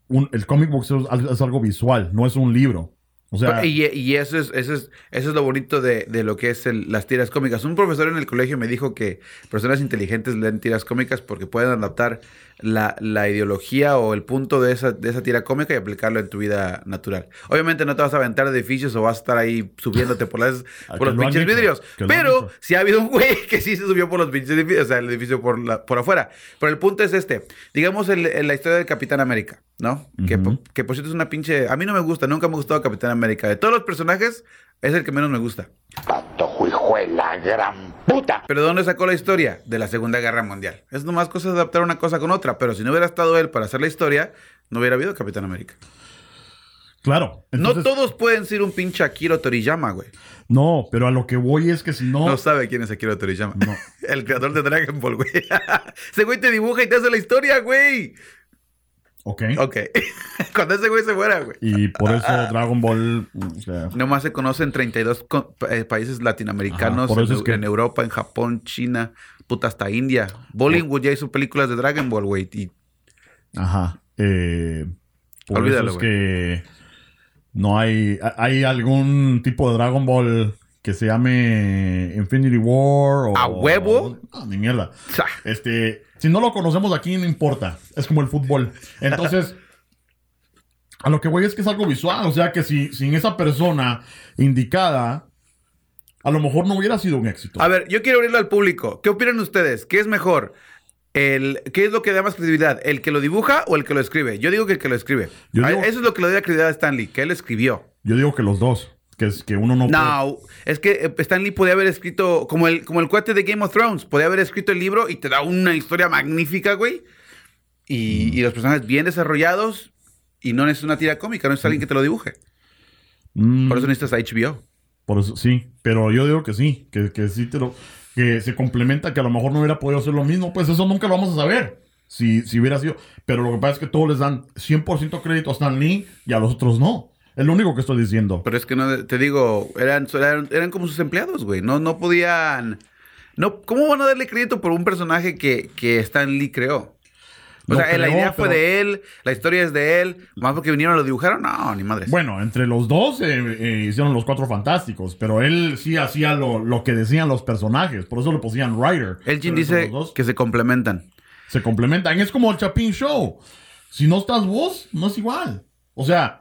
[SPEAKER 1] un- el comic book es, al- es algo visual, no es un libro. O sea,
[SPEAKER 2] y, y eso, es, eso, es, eso es lo bonito de, de lo que es el- las tiras cómicas. Un profesor en el colegio me dijo que personas inteligentes leen tiras cómicas porque pueden adaptar la, la ideología o el punto de esa, de esa tira cómica y aplicarlo en tu vida natural. Obviamente no te vas a aventar de edificios o vas a estar ahí subiéndote por, las, (laughs) por los
[SPEAKER 1] lo
[SPEAKER 2] pinches vidrios. Pero sí ha habido un güey (laughs) que sí se subió por los pinches edificios, o sea, el edificio por, la, por afuera. Pero el punto es este. Digamos el- el- la historia del Capitán América, ¿no? que por cierto es una pinche... A mí no me gusta, nunca me ha gustado Capitán América. De todos los personajes, es el que menos me gusta.
[SPEAKER 5] Patojo, hijo de la gran puta.
[SPEAKER 2] ¿Pero de dónde sacó la historia? De la Segunda Guerra Mundial. Es nomás cosa de adaptar una cosa con otra. Pero si no hubiera estado él para hacer la historia, no hubiera habido Capitán América.
[SPEAKER 1] claro.
[SPEAKER 2] no todos pueden ser un pinche Akira Toriyama, güey.
[SPEAKER 1] No, pero a lo que voy es que si no...
[SPEAKER 2] No sabe quién es Akira Toriyama.
[SPEAKER 1] No. (laughs)
[SPEAKER 2] el creador de Dragon Ball, güey. (laughs) ese güey te dibuja y te hace la historia, güey.
[SPEAKER 1] Ok.
[SPEAKER 2] Ok. (laughs) Cuando ese güey se fuera, güey.
[SPEAKER 1] Y por eso (laughs) Dragon Ball... o sea,
[SPEAKER 2] Nomás se conocen 32 co- eh, países latinoamericanos,
[SPEAKER 1] Ajá, por eso
[SPEAKER 2] en,
[SPEAKER 1] es que-
[SPEAKER 2] en Europa, en Japón, China, puta hasta India. Bollywood ya hizo películas de Dragon Ball, güey. Y
[SPEAKER 1] Ajá. Eh, por
[SPEAKER 2] Olvídalo,
[SPEAKER 1] eso es que no hay... ¿Hay algún tipo de Dragon Ball que se llame Infinity War o...
[SPEAKER 2] ¿A huevo?
[SPEAKER 1] No, ni mierda. Este, si no lo conocemos aquí, no importa. Es como el fútbol. Entonces, a lo que voy es que es algo visual. O sea que si sin esa persona indicada, a lo mejor no hubiera sido un éxito.
[SPEAKER 2] A ver, yo quiero abrirlo al público. ¿Qué opinan ustedes? ¿Qué es mejor? El, ¿Qué es lo que da más credibilidad? ¿El que lo dibuja o el que lo escribe? Yo digo que el que lo escribe.
[SPEAKER 1] Digo-
[SPEAKER 2] Eso es lo que le da credibilidad a Stanley, que él escribió.
[SPEAKER 1] Yo digo que los dos. Que, es, que uno no... puede-
[SPEAKER 2] No, es que eh, Stan Lee podía haber escrito, como el, como el cuate de Game of Thrones, podía haber escrito el libro y te da una historia magnífica, güey. Y, y los personajes bien desarrollados y no es una tira cómica, no es alguien que te lo dibuje.
[SPEAKER 1] Mm,
[SPEAKER 2] Por eso necesitas a HBO.
[SPEAKER 1] por eso, sí, pero yo digo que sí, que, que sí te lo... Que se complementa, que a lo mejor no hubiera podido hacer lo mismo, pues eso nunca lo vamos a saber. Si, si hubiera sido... Pero lo que pasa es que todos les dan 100% crédito a Stan Lee y a los otros no. Es lo único que estoy diciendo.
[SPEAKER 2] Pero es que no, te digo, eran, eran, eran como sus empleados, güey. No, no podían. No, ¿Cómo van a darle crédito por un personaje que, que Stan Lee creó? O sea, la idea fue
[SPEAKER 1] pero-
[SPEAKER 2] de él, la historia es de él, más porque vinieron lo dibujaron, no, ni madres.
[SPEAKER 1] Bueno, entre los dos eh, eh, hicieron los cuatro fantásticos, pero él sí hacía lo, lo que decían los personajes, por eso le pusían writer.
[SPEAKER 2] Elgin
[SPEAKER 1] Pero
[SPEAKER 2] dice que se complementan.
[SPEAKER 1] se complementan. Es como el Chapin Show. Si no estás vos, no es igual. O sea,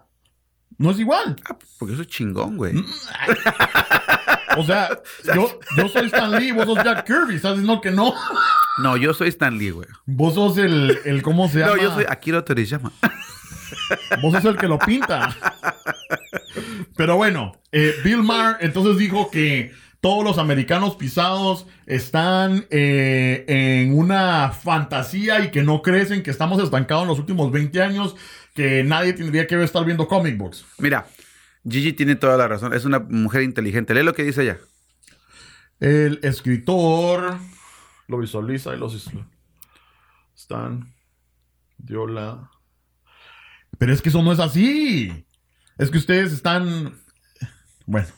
[SPEAKER 1] no es igual.
[SPEAKER 2] Ah, porque eso es chingón, güey.
[SPEAKER 1] Mm, (laughs) O sea, yo, yo soy Stan Lee, vos sos Jack Kirby. Estás diciendo que no. (laughs)
[SPEAKER 2] No, yo soy Stan Lee, güey.
[SPEAKER 1] Vos sos el, el ¿cómo se llama?
[SPEAKER 2] No, yo soy Akira Toriyama. (laughs)
[SPEAKER 1] Vos sos el que lo pinta. Pero bueno, eh, Bill Maher entonces dijo que todos los americanos pisados están eh, en una fantasía y que no crecen, que estamos estancados en los últimos 20 años, que nadie tendría que estar viendo comic books.
[SPEAKER 2] Mira, Gigi tiene toda la razón. Es una mujer inteligente. Lee lo que dice ella.
[SPEAKER 1] El escritor lo visualiza y los están Diola. Pero es que eso no es así. Es que ustedes están bueno.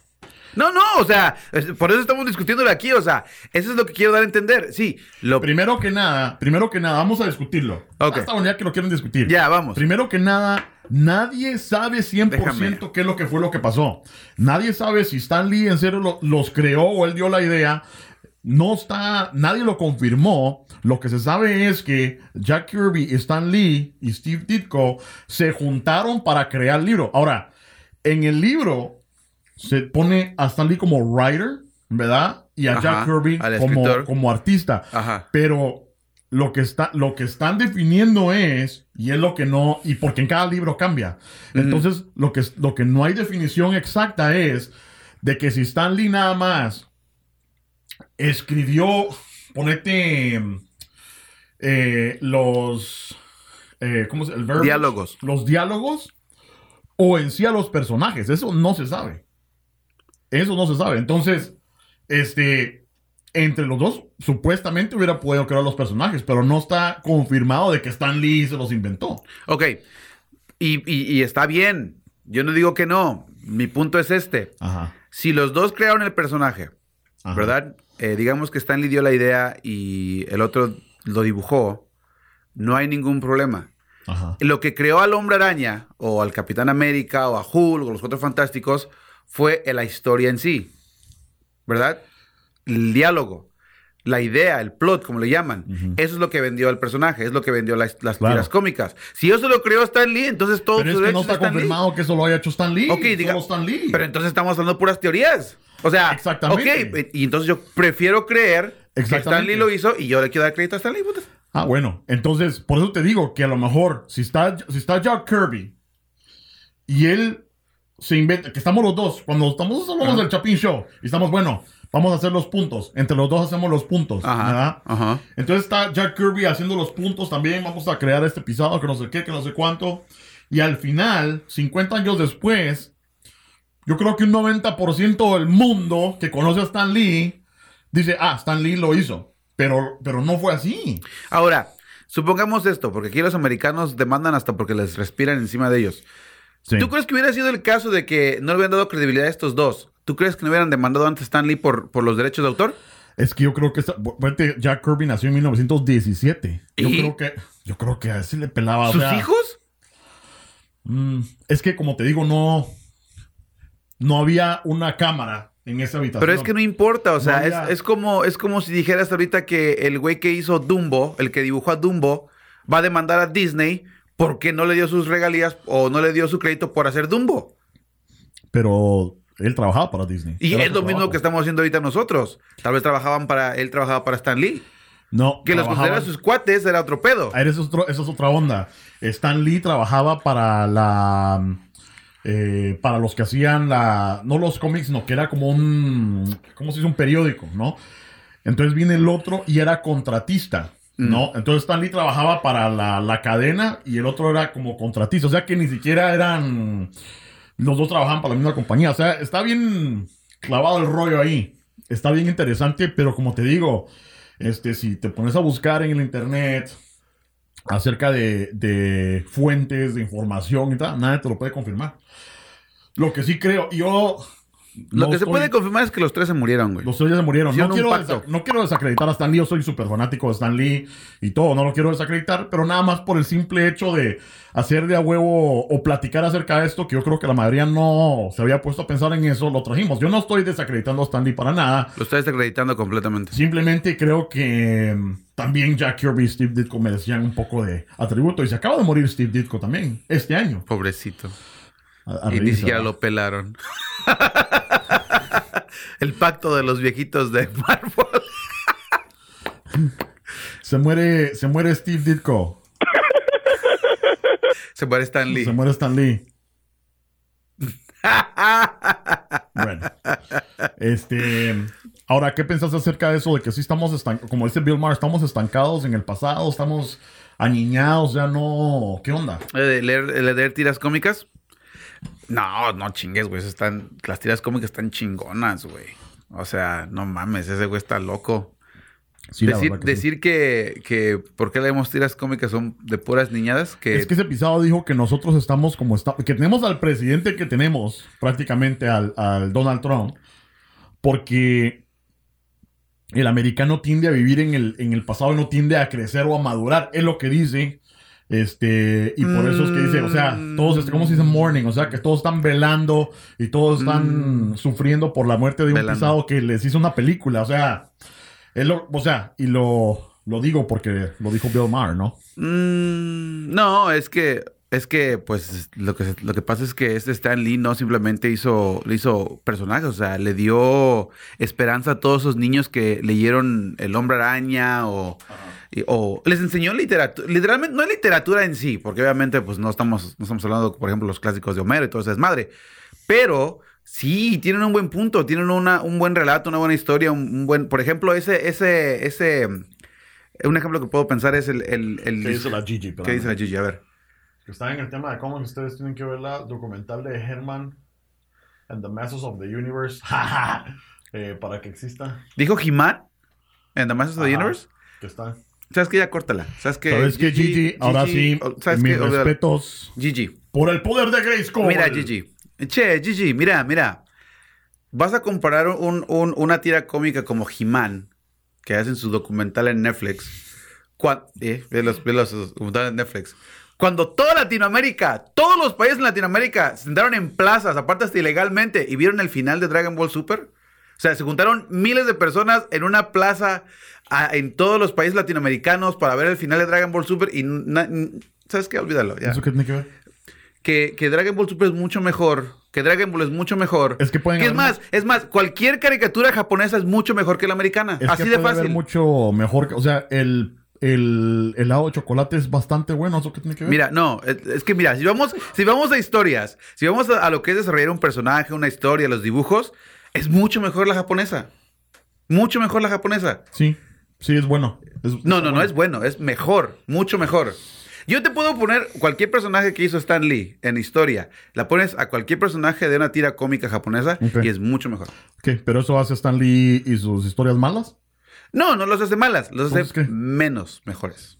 [SPEAKER 2] No, no, o sea, por eso estamos discutiéndolo aquí, o sea, eso es lo que quiero dar a entender. Sí, lo...
[SPEAKER 1] Primero que nada, primero que nada, vamos a discutirlo.
[SPEAKER 2] Ok.
[SPEAKER 1] Hasta un día que lo quieren discutir.
[SPEAKER 2] Ya, vamos.
[SPEAKER 1] Primero que nada, nadie sabe 100%
[SPEAKER 2] Déjame.
[SPEAKER 1] qué es lo que fue lo que pasó. Nadie sabe si Stan Lee en serio lo- los creó o él dio la idea. No está, nadie lo confirmó. Lo que se sabe es que Jack Kirby, Stan Lee y Steve Ditko se juntaron para crear el libro. Ahora, en el libro se pone a Stan Lee como writer, ¿verdad? Y a
[SPEAKER 2] Ajá,
[SPEAKER 1] Jack Kirby como, artista.
[SPEAKER 2] Ajá.
[SPEAKER 1] Pero lo que, está, lo que están definiendo es, y es lo que no, y porque en cada libro cambia. Entonces, lo que, lo que no hay definición exacta es de que si Stan Lee nada más escribió, ponete eh, los, eh, ¿cómo se El verbiage,
[SPEAKER 2] Diálogos.
[SPEAKER 1] Los diálogos, o en sí a los personajes. Eso no se sabe. Eso no se sabe. Entonces, este, entre los dos, supuestamente hubiera podido crear los personajes, pero no está confirmado de que Stan Lee se los inventó.
[SPEAKER 2] Ok, y, y- y está bien, yo no digo que no, mi punto es este.
[SPEAKER 1] Ajá.
[SPEAKER 2] Si los dos crearon el personaje,
[SPEAKER 1] Ajá.
[SPEAKER 2] ¿verdad? Eh, digamos que Stan Lee dio la idea y el otro lo dibujó, no hay ningún problema.
[SPEAKER 1] Ajá.
[SPEAKER 2] Lo que creó al Hombre Araña, o al Capitán América, o a Hulk, o los Cuatro Fantásticos, fue la historia en sí. ¿Verdad? El diálogo, la idea, el plot, como le llaman. Eso es lo que vendió al personaje, es lo que vendió las, las
[SPEAKER 1] Claro.
[SPEAKER 2] tiras cómicas. Si eso lo creó Stan Lee, entonces todo
[SPEAKER 1] Pero es que no está
[SPEAKER 2] Stan Lee.
[SPEAKER 1] confirmado que eso lo haya hecho Stan Lee.
[SPEAKER 2] Ok, diga-
[SPEAKER 1] Solo Stan Lee.
[SPEAKER 2] Pero entonces estamos hablando puras teorías. O sea,
[SPEAKER 1] Exactamente.
[SPEAKER 2] ok, y entonces yo prefiero creer que Stan. Lee lo hizo y yo le quiero dar crédito a Stan Lee.
[SPEAKER 1] Ah, bueno. Entonces, por eso te digo que a lo mejor, si está, si está Jack Kirby y él se inventa, que estamos los dos, cuando estamos hablamos del Chapin Show, y estamos, bueno, vamos a hacer los puntos. Entre los dos hacemos los puntos,
[SPEAKER 2] Ajá,
[SPEAKER 1] ¿verdad?
[SPEAKER 2] ajá.
[SPEAKER 1] Entonces está Jack Kirby haciendo los puntos también. Vamos a crear este episodio que no sé qué, que no sé cuánto. Y al final, 50 años después, yo creo que un 90% del mundo que conoce a Stan Lee dice, ah, Stan Lee lo hizo. Pero, pero no fue así.
[SPEAKER 2] Ahora, supongamos esto, porque aquí los americanos demandan hasta porque les respiran encima de ellos.
[SPEAKER 1] Sí.
[SPEAKER 2] ¿Tú crees que hubiera sido el caso de que no le hubieran dado credibilidad a estos dos? ¿Tú crees que no hubieran demandado antes a Stan Lee por, por los derechos de autor?
[SPEAKER 1] Es que yo creo que esta- Jack Kirby nació en 1917. Yo
[SPEAKER 2] ¿Y?
[SPEAKER 1] creo que yo creo que a ese le pelaba. o
[SPEAKER 2] ¿Sus
[SPEAKER 1] sea,
[SPEAKER 2] hijos?
[SPEAKER 1] mm, es que como te digo, no no había una cámara en esa habitación.
[SPEAKER 2] Pero es que no importa, o sea,
[SPEAKER 1] No había-
[SPEAKER 2] es, es como, es como si dijeras ahorita que el güey que hizo Dumbo, el que dibujó a Dumbo, va a demandar a Disney porque no le dio sus regalías o no le dio su crédito por hacer Dumbo.
[SPEAKER 1] Pero él trabajaba para Disney.
[SPEAKER 2] Y
[SPEAKER 1] Era
[SPEAKER 2] es lo mismo que estamos haciendo ahorita nosotros. Tal vez trabajaban para, él trabajaba para Stan Lee.
[SPEAKER 1] No,
[SPEAKER 2] Que los considera sus cuates era otro pedo.
[SPEAKER 1] Ah, Esa es, otro- esa es otra onda. Stan Lee trabajaba para la eh, para los que hacían la, no los cómics, no, que era como un, ¿cómo se dice? Un periódico, ¿no? Entonces viene el otro y era contratista, ¿no? Entonces Stan Lee trabajaba para la, la cadena y el otro era como contratista, o sea que ni siquiera eran, los dos trabajaban para la misma compañía, o sea, está bien clavado el rollo ahí, está bien interesante, pero como te digo, este, si te pones a buscar en el internet acerca de, de fuentes de información y tal, nadie te lo puede confirmar. Lo que sí creo, yo...
[SPEAKER 2] Lo que se
[SPEAKER 1] estoy-
[SPEAKER 2] puede confirmar es que los tres se murieron, güey.
[SPEAKER 1] los tres ya se murieron. No quiero, no quiero desacreditar a Stan Lee. Yo soy súper fanático de Stan Lee y todo. No lo quiero desacreditar, pero nada más por el simple hecho de hacer de a huevo o platicar acerca de esto, que yo creo que la mayoría no se había puesto a pensar en eso, lo trajimos. Yo no estoy desacreditando a Stan Lee para nada.
[SPEAKER 2] Lo estás desacreditando completamente.
[SPEAKER 1] Simplemente creo que mm, también Jack Kirby y Steve Ditko merecían un poco de atributo. Y se acaba de morir Steve Ditko también, este año.
[SPEAKER 2] Pobrecito.
[SPEAKER 1] A- a
[SPEAKER 2] Y ni
[SPEAKER 1] reírse,
[SPEAKER 2] siquiera lo pelaron. (laughs) (laughs) El pacto de los viejitos de Marvel. (laughs)
[SPEAKER 1] Se muere, se muere Steve Ditko. (laughs)
[SPEAKER 2] Se muere Stan Lee.
[SPEAKER 1] Se muere Stan Lee. Bueno, este, ahora, ¿qué pensás acerca de eso? De que sí estamos estancados, como dice Bill Maher, estamos estancados en el pasado, estamos aniñados, ya no, ¿qué onda?
[SPEAKER 2] Eh, leer, leer tiras cómicas. No, no chingues, güey. Están, las tiras cómicas están chingonas, güey. O sea, no mames, ese güey está loco.
[SPEAKER 1] Sí,
[SPEAKER 2] decir
[SPEAKER 1] que sí.
[SPEAKER 2] decir que, que por qué leemos tiras cómicas son de puras niñadas, que,
[SPEAKER 1] Es que ese pisado dijo que nosotros estamos como está, que tenemos al presidente que tenemos, prácticamente al, al Donald Trump, porque el americano tiende a vivir en el, en el pasado y no tiende a crecer o a madurar, es lo que dice. Este, y por eso es que dice, o sea, todos, este, ¿cómo se dice mourning? O sea, que todos están velando y todos están sufriendo por la muerte de un pisado que les hizo una película. O sea, lo, o sea, y lo, lo digo porque lo dijo Bill Maher, ¿no?
[SPEAKER 2] Mm, no, es que es que pues lo que lo que pasa es que este Stan Lee no simplemente hizo le hizo personajes, o sea, le dio esperanza a todos esos niños que leyeron El Hombre Araña o y- o les enseñó literatura, literalmente no es literatura en sí, porque obviamente pues no estamos no estamos hablando por ejemplo los clásicos de Homero y todo eso es madre, pero sí tienen un buen punto, tienen una, un buen relato, una buena historia, un, un buen, por ejemplo ese ese ese un ejemplo que puedo pensar es el, el, el
[SPEAKER 1] ¿Qué dice la Gigi?
[SPEAKER 2] ¿Qué dice la Gigi? A ver.
[SPEAKER 1] Que está en el tema de cómo ustedes tienen que ver la documental de Herman and the Masters of the Universe. (laughs) Eh, para que exista.
[SPEAKER 2] Dijo He-Man en The Masters of the. Universe.
[SPEAKER 1] Que está.
[SPEAKER 2] ¿Sabes qué? Ya córtala. ¿Sabes qué?
[SPEAKER 1] ¿Sabes qué, Gigi? Ahora sí,
[SPEAKER 2] oh, ¿Sabes
[SPEAKER 1] mis
[SPEAKER 2] qué?
[SPEAKER 1] Respetos.
[SPEAKER 2] Gigi.
[SPEAKER 1] Por el poder de Grayskull.
[SPEAKER 2] Mira, Gigi. Che, Gigi, mira, mira. Vas a comparar un- un- una tira cómica como He-Man, que hacen su documental en Netflix. Eh, ve los, ve los documentales en Netflix. Cuando toda Latinoamérica, todos los países en Latinoamérica se sentaron en plazas, aparte hasta ilegalmente, y vieron el final de Dragon Ball Super. O sea, se juntaron miles de personas en una plaza a- en todos los países latinoamericanos para ver el final de Dragon Ball Super y... na- ¿Sabes qué? Olvídalo. ya.
[SPEAKER 1] ¿Eso qué tiene que ver?
[SPEAKER 2] Que, que Dragon Ball Super es mucho mejor. Que Dragon Ball es mucho mejor.
[SPEAKER 1] Es que pueden
[SPEAKER 2] es
[SPEAKER 1] haber
[SPEAKER 2] más, es más, cualquier caricatura japonesa es mucho mejor que la americana.
[SPEAKER 1] Es
[SPEAKER 2] Así
[SPEAKER 1] que
[SPEAKER 2] de
[SPEAKER 1] puede
[SPEAKER 2] fácil.
[SPEAKER 1] mucho mejor. que- O sea, el, el helado de chocolate es bastante bueno. ¿Eso qué tiene que ver?
[SPEAKER 2] Mira, no, es, es que mira, si vamos, si vamos a historias, si vamos a, a lo que es desarrollar un personaje, una historia, los dibujos, es mucho mejor la japonesa. Mucho mejor la japonesa.
[SPEAKER 1] Sí, sí, es bueno. Es-
[SPEAKER 2] No, no, no es bueno, es mejor, mucho mejor. Yo te puedo poner cualquier personaje que hizo Stan Lee en historia, la pones a cualquier personaje de una tira cómica japonesa
[SPEAKER 1] Ok.
[SPEAKER 2] y es mucho mejor.
[SPEAKER 1] ¿Qué? ¿Pero eso hace Stan Lee y sus historias malas?
[SPEAKER 2] No, no los hace malas, los hace
[SPEAKER 1] Entonces, ¿qué?
[SPEAKER 2] menos mejores.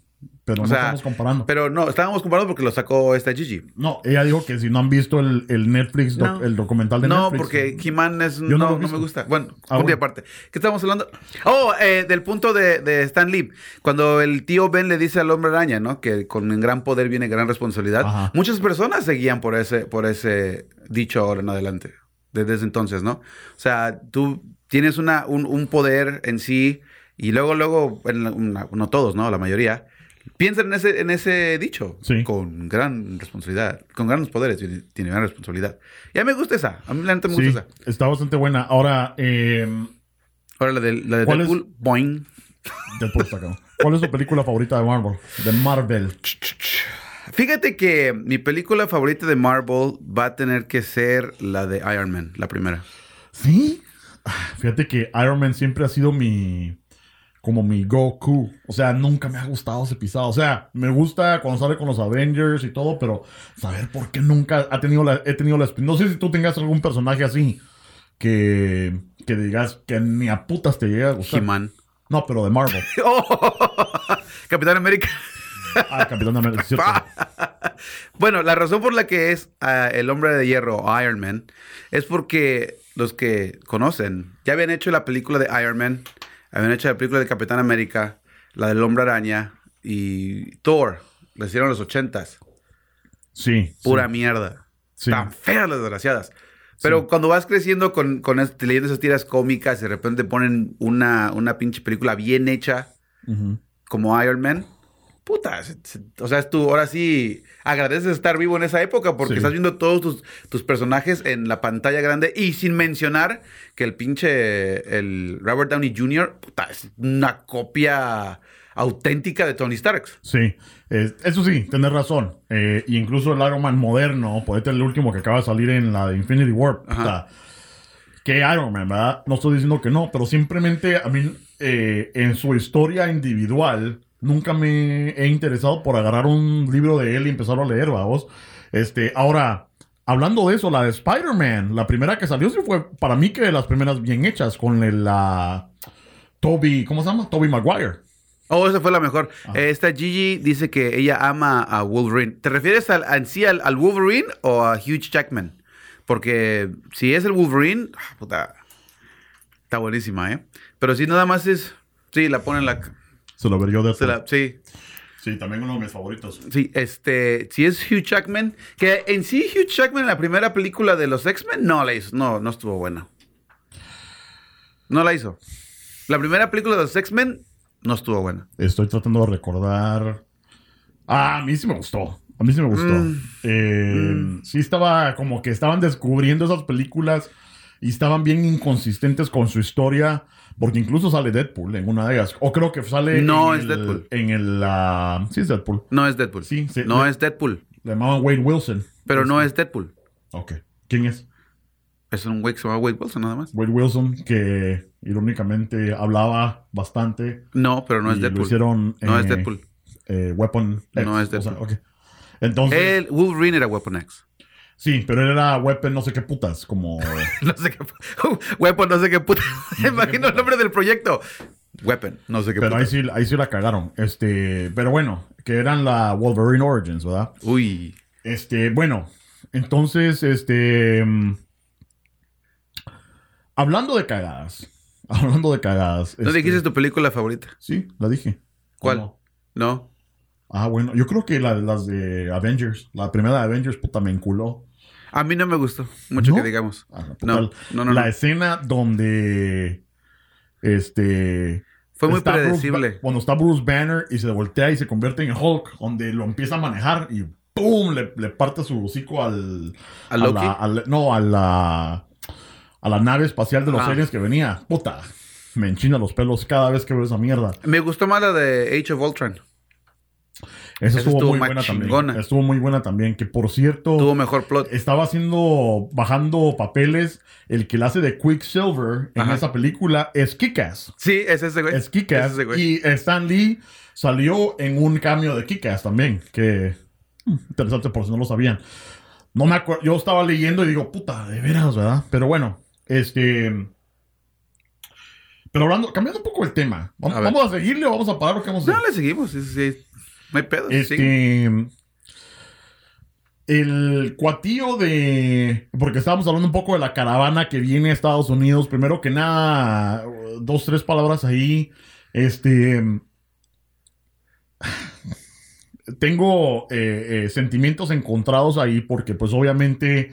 [SPEAKER 1] Pero
[SPEAKER 2] O
[SPEAKER 1] no
[SPEAKER 2] sea,
[SPEAKER 1] estamos comparando.
[SPEAKER 2] Pero no, estábamos comparando porque lo sacó esta Gigi.
[SPEAKER 1] No, ella dijo que si no han visto el, el Netflix, doc-
[SPEAKER 2] No.
[SPEAKER 1] el documental de
[SPEAKER 2] No,
[SPEAKER 1] Netflix.
[SPEAKER 2] porque He-Man es,
[SPEAKER 1] Yo
[SPEAKER 2] no,
[SPEAKER 1] no
[SPEAKER 2] no me gusta. Bueno,
[SPEAKER 1] Ah, bueno.
[SPEAKER 2] aparte. ¿Qué estamos hablando? Oh, eh, del punto de, de Stan Lee. Cuando el tío Ben le dice al hombre araña, ¿no? Que con gran poder viene gran responsabilidad.
[SPEAKER 1] Ajá.
[SPEAKER 2] Muchas personas se guían por ese, por ese dicho ahora en adelante. Desde ese entonces, ¿no? O sea, tú tienes una, un, un poder en sí y luego, luego, en la- una- no todos, ¿no? La mayoría. Piensan en ese, en ese dicho.
[SPEAKER 1] Sí.
[SPEAKER 2] Con gran responsabilidad. Con grandes poderes tiene, gran responsabilidad. Y a mí me gusta esa. A mí la neta me
[SPEAKER 1] Sí,
[SPEAKER 2] gusta esa.
[SPEAKER 1] está bastante buena. Ahora, eh,
[SPEAKER 2] Ahora la de, la de
[SPEAKER 1] ¿Cuál es?
[SPEAKER 2] Deadpool, boing.
[SPEAKER 1] Deadpool está acá. ¿Cuál es tu película favorita de Marvel? De Marvel.
[SPEAKER 2] Fíjate que mi película favorita de Marvel va a tener que ser la de Iron Man, la primera.
[SPEAKER 1] Sí. Ah, Fíjate que Iron Man siempre ha sido mi. Como mi Goku. O sea, nunca me ha gustado ese pisado. O sea, me gusta cuando sale con los Avengers y todo, pero saber por qué nunca ha tenido la, he tenido la. No sé si tú tengas algún personaje así que, que digas que ni a putas te llega a gustar.
[SPEAKER 2] He-Man.
[SPEAKER 1] No, pero de Marvel. (laughs)
[SPEAKER 2] Oh, (laughs) Capitán América.
[SPEAKER 1] Ah, Capitán América, cierto. (laughs)
[SPEAKER 2] Bueno, la razón por la que es ah, el hombre de hierro Iron Man es porque los que conocen ya habían hecho la película de Iron Man, habían hecho la película de Capitán América, la del hombre araña y Thor. La hicieron en los ochentas.
[SPEAKER 1] Sí.
[SPEAKER 2] Pura
[SPEAKER 1] sí.
[SPEAKER 2] mierda.
[SPEAKER 1] Sí.
[SPEAKER 2] Tan feas las desgraciadas. Pero
[SPEAKER 1] Sí.
[SPEAKER 2] cuando vas creciendo con, con este- leyendo esas tiras cómicas y de repente ponen una, una pinche película bien hecha como Iron Man, puta, se- se- o sea, tú, ahora sí agradeces estar vivo en esa época porque
[SPEAKER 1] Sí.
[SPEAKER 2] estás viendo todos tus, tus personajes en la pantalla grande y sin mencionar que el pinche, el Robert Downey Jr., puta, es una copia auténtica de Tony Stark.
[SPEAKER 1] Sí, eh, eso sí, tenés razón. Eh, incluso el Iron Man moderno, por el último que acaba de salir en la de Infinity War. Puta, que Iron Man, ¿verdad? No estoy diciendo que no, pero simplemente a mí, eh, en su historia individual, nunca me he interesado por agarrar un libro de él y empezarlo a leer, vamos. Este, ahora, hablando de eso, la de Spider-Man, la primera que salió, sí fue para mí que de las primeras bien hechas, con el, la Toby, ¿cómo se llama? Toby Maguire.
[SPEAKER 2] Oh, esa fue la mejor. Eh, esta Gigi dice que ella ama a Wolverine. ¿Te refieres al, en sí al, al Wolverine o a Hugh Jackman? Porque si es el Wolverine, ah, puta, está buenísima, ¿eh? Pero si nada más es, sí, la ponen la,
[SPEAKER 1] Se lo vería de
[SPEAKER 2] la- sí,
[SPEAKER 1] Sí, también uno de mis favoritos.
[SPEAKER 2] sí, este, si es Hugh Jackman, que en sí Hugh Jackman en la primera película de los X-Men no la hizo, no, no estuvo buena. No la hizo. La primera película de los X-Men no estuvo buena.
[SPEAKER 1] Estoy tratando de recordar. Ah, a mí sí me gustó. A mí sí me gustó.
[SPEAKER 2] Mm.
[SPEAKER 1] Eh, Sí estaba como que estaban descubriendo esas películas y estaban bien inconsistentes con su historia. Porque incluso sale Deadpool en una de ellas. O creo que sale.
[SPEAKER 2] No
[SPEAKER 1] en
[SPEAKER 2] es
[SPEAKER 1] el-
[SPEAKER 2] Deadpool.
[SPEAKER 1] En el. ah, sí, es Deadpool.
[SPEAKER 2] No es Deadpool.
[SPEAKER 1] Sí, sí.
[SPEAKER 2] No
[SPEAKER 1] Le-
[SPEAKER 2] es Deadpool.
[SPEAKER 1] Le llamaban Wade Wilson.
[SPEAKER 2] Pero no es Deadpool.
[SPEAKER 1] Ok. ¿Quién es?
[SPEAKER 2] Es un güey que se llama Wade Wilson nada más.
[SPEAKER 1] Wade Wilson, que irónicamente hablaba bastante.
[SPEAKER 2] No, pero no es Deadpool.
[SPEAKER 1] Lo hicieron.
[SPEAKER 2] No
[SPEAKER 1] eh,
[SPEAKER 2] es Deadpool.
[SPEAKER 1] eh, Weapon X.
[SPEAKER 2] No es
[SPEAKER 1] o sea,
[SPEAKER 2] Deadpool.
[SPEAKER 1] ok. Entonces.
[SPEAKER 2] El Wolverine era Weapon X.
[SPEAKER 1] Sí, pero él era Weapon no sé qué putas, como... (laughs)
[SPEAKER 2] No sé qué. (laughs) Weapon, no sé qué puta. Me (laughs) imagino el nombre del proyecto. Weapon, no sé qué
[SPEAKER 1] pero
[SPEAKER 2] puta.
[SPEAKER 1] ahí sí, ahí sí la cagaron. Este, pero bueno, que eran la Wolverine Origins, ¿verdad?
[SPEAKER 2] Uy.
[SPEAKER 1] Este, bueno, entonces, este... mm, Hablando de cagadas. Hablando de cagadas.
[SPEAKER 2] ¿No
[SPEAKER 1] este,
[SPEAKER 2] dijiste tu película favorita?
[SPEAKER 1] Sí, la dije.
[SPEAKER 2] ¿Cuál?
[SPEAKER 1] ¿O no?
[SPEAKER 2] No.
[SPEAKER 1] Ah, bueno, yo creo que la- las de Avengers. La primera de Avengers, puta, me enculó.
[SPEAKER 2] A mí no me gustó mucho
[SPEAKER 1] ¿No?
[SPEAKER 2] que digamos.
[SPEAKER 1] Ah,
[SPEAKER 2] No, no, no,
[SPEAKER 1] La
[SPEAKER 2] no.
[SPEAKER 1] escena donde... Este...
[SPEAKER 2] Fue muy
[SPEAKER 1] Bruce
[SPEAKER 2] predecible.
[SPEAKER 1] Cuando está Bruce Banner y se voltea y se convierte en Hulk, donde lo empieza a manejar y ¡pum! Le, le parte su hocico al.
[SPEAKER 2] ¿A Loki?
[SPEAKER 1] la- al- no, a la. A la nave espacial de los
[SPEAKER 2] Ah.
[SPEAKER 1] aliens que venía. Puta. Me enchina los pelos cada vez que veo esa mierda.
[SPEAKER 2] Me gustó más la de Age of Ultron.
[SPEAKER 1] Esa
[SPEAKER 2] Esa
[SPEAKER 1] estuvo,
[SPEAKER 2] estuvo
[SPEAKER 1] muy buena
[SPEAKER 2] chingona.
[SPEAKER 1] también. Estuvo muy buena también. Que por cierto.
[SPEAKER 2] Tuvo mejor plot.
[SPEAKER 1] Estaba haciendo. Bajando papeles. El que la hace de Quicksilver en
[SPEAKER 2] Ajá.
[SPEAKER 1] esa película es Kick-Ass.
[SPEAKER 2] Sí, es ese güey.
[SPEAKER 1] Es
[SPEAKER 2] güey.
[SPEAKER 1] Y Stan Lee salió en un cambio de Kick-Ass también. Que mm, interesante por si no lo sabían. No me acuerdo. Yo estaba leyendo y digo, puta, de veras, ¿verdad? Pero bueno, este. Pero hablando, cambiando un poco el tema. ¿Vamos
[SPEAKER 2] A
[SPEAKER 1] vamos a seguirle o vamos a parar lo que vamos a
[SPEAKER 2] No, le seguimos. Sí. No hay pedo.
[SPEAKER 1] Este. El cuatillo de. Porque estábamos hablando un poco de la caravana que viene a Estados Unidos. Primero que nada, dos, tres palabras ahí. Este. Tengo eh, eh, sentimientos encontrados ahí porque, pues, obviamente.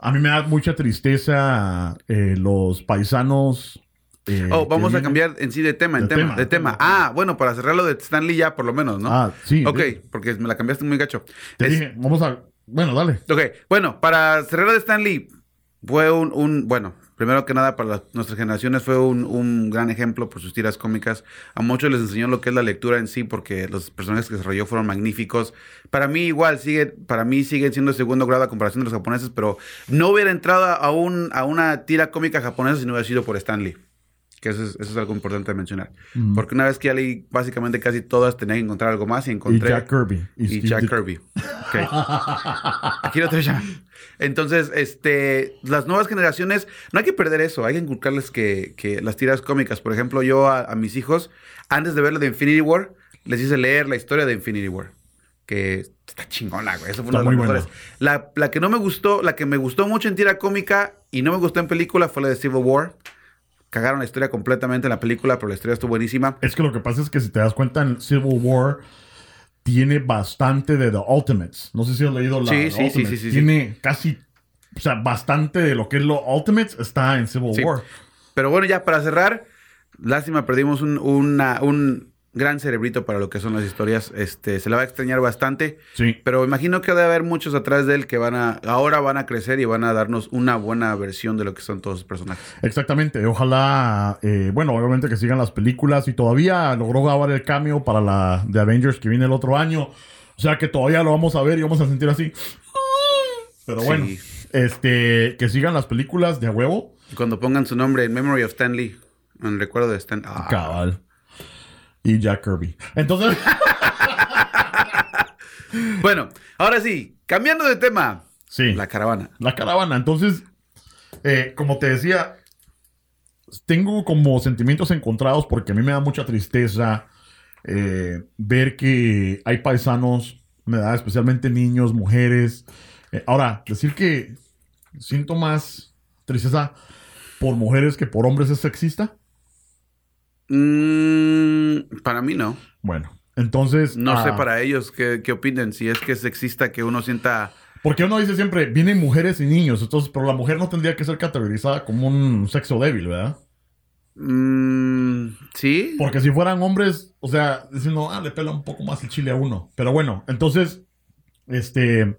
[SPEAKER 1] A mí me da mucha tristeza eh, los paisanos. Eh,
[SPEAKER 2] Oh, vamos a cambiar en sí de tema, en
[SPEAKER 1] De
[SPEAKER 2] tema,
[SPEAKER 1] tema,
[SPEAKER 2] de tema. Ah, bueno, para cerrar lo de Stanley ya, por lo menos, ¿no?
[SPEAKER 1] Ah, sí.
[SPEAKER 2] ok, porque me la cambiaste muy gacho.
[SPEAKER 1] Te
[SPEAKER 2] Es-
[SPEAKER 1] dije, vamos a. Bueno, dale.
[SPEAKER 2] Ok, bueno, para cerrar lo de Stanley, fue un, un- bueno, primero que nada, para las- nuestras generaciones fue un, un gran ejemplo por sus tiras cómicas. A muchos les enseñó lo que es la lectura en sí, porque los personajes que desarrolló fueron magníficos. Para mí igual, sigue, para mí siguen siendo de segundo grado a comparación de los japoneses, pero no hubiera entrado a, un, a una tira cómica japonesa si no hubiera sido por Stanley. Que eso es, eso es algo importante de mencionar. Porque una vez que ya leí básicamente casi todas, tenía que encontrar algo más y
[SPEAKER 1] Y
[SPEAKER 2] encontré...
[SPEAKER 1] Jack Kirby.
[SPEAKER 2] Y, Jack. Kirby. Ok. (laughs) Aquí lo tengo ya. Entonces, este, las nuevas generaciones, no hay que perder eso, hay que inculcarles que, que las tiras cómicas, por ejemplo, yo a, a mis hijos, antes de ver la de Infinity War, les hice leer la historia de Infinity War, que está chingona, güey, eso fue una de las mejores. La, la que no me gustó, la que me gustó mucho en tira cómica y no me gustó en película fue la de Civil War. Cagaron la historia completamente en la película, pero la historia estuvo buenísima.
[SPEAKER 1] Es que lo que pasa es que si te das cuenta en Civil War tiene bastante de The Ultimates. No sé si has leído la
[SPEAKER 2] Sí, sí, sí,
[SPEAKER 1] Ultimates.
[SPEAKER 2] sí, sí, sí.
[SPEAKER 1] Tiene casi, o sea, bastante de lo que es lo Ultimates está en Civil. War.
[SPEAKER 2] Pero bueno, ya para cerrar, lástima, perdimos un, una- un gran cerebrito para lo que son las historias. Este, se la va a extrañar bastante.
[SPEAKER 1] Sí.
[SPEAKER 2] Pero imagino que debe haber muchos atrás de él que van a, ahora van a crecer y van a darnos una buena versión de lo que son todos los personajes.
[SPEAKER 1] Exactamente. Ojalá, eh, bueno, obviamente que sigan las películas y todavía logró grabar el cambio para la de Avengers que viene el otro año. O sea que todavía lo vamos a ver y vamos a sentir así. Pero bueno,
[SPEAKER 2] Sí.
[SPEAKER 1] este, que sigan las películas de a huevo.
[SPEAKER 2] Cuando pongan su nombre en Memory of Stanley, en recuerdo de Stan. ah,
[SPEAKER 1] Cabal. Y Jack Kirby. Entonces, (laughs)
[SPEAKER 2] Bueno, ahora sí, cambiando de tema.
[SPEAKER 1] sí.
[SPEAKER 2] La caravana.
[SPEAKER 1] La caravana. Entonces, eh, como te decía, tengo como sentimientos encontrados porque a mí me da mucha tristeza eh, ver que hay paisanos, me da especialmente niños, mujeres. Eh, ahora, decir que siento más tristeza por mujeres que por hombres es sexista.
[SPEAKER 2] Mm, para mí no.
[SPEAKER 1] Bueno, entonces...
[SPEAKER 2] No
[SPEAKER 1] ah,
[SPEAKER 2] sé para ellos qué, qué opinen. Si es que es sexista que uno sienta...
[SPEAKER 1] Porque uno dice siempre, vienen mujeres y niños, entonces, pero la mujer no tendría que ser categorizada como un sexo débil, ¿verdad?
[SPEAKER 2] Mm, sí.
[SPEAKER 1] Porque si fueran hombres, o sea, diciendo, ah, le pela un poco más el chile a uno. Pero bueno, entonces, este.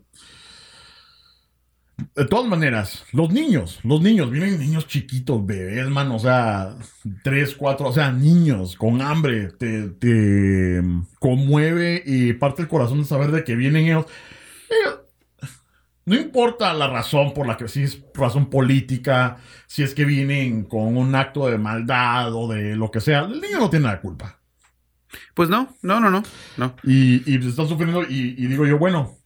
[SPEAKER 1] De todas maneras, los niños, los niños, vienen niños chiquitos, bebés, man, o sea, tres, cuatro, o sea, niños con hambre, te, te conmueve y parte el corazón de saber de que vienen ellos. Ellos- no importa la razón por la que, si es razón política, si es que vienen con un acto de maldad o de lo que sea, el niño no tiene la culpa.
[SPEAKER 2] Pues no, no, no, no. no.
[SPEAKER 1] Y, y están sufriendo y, y digo yo, bueno,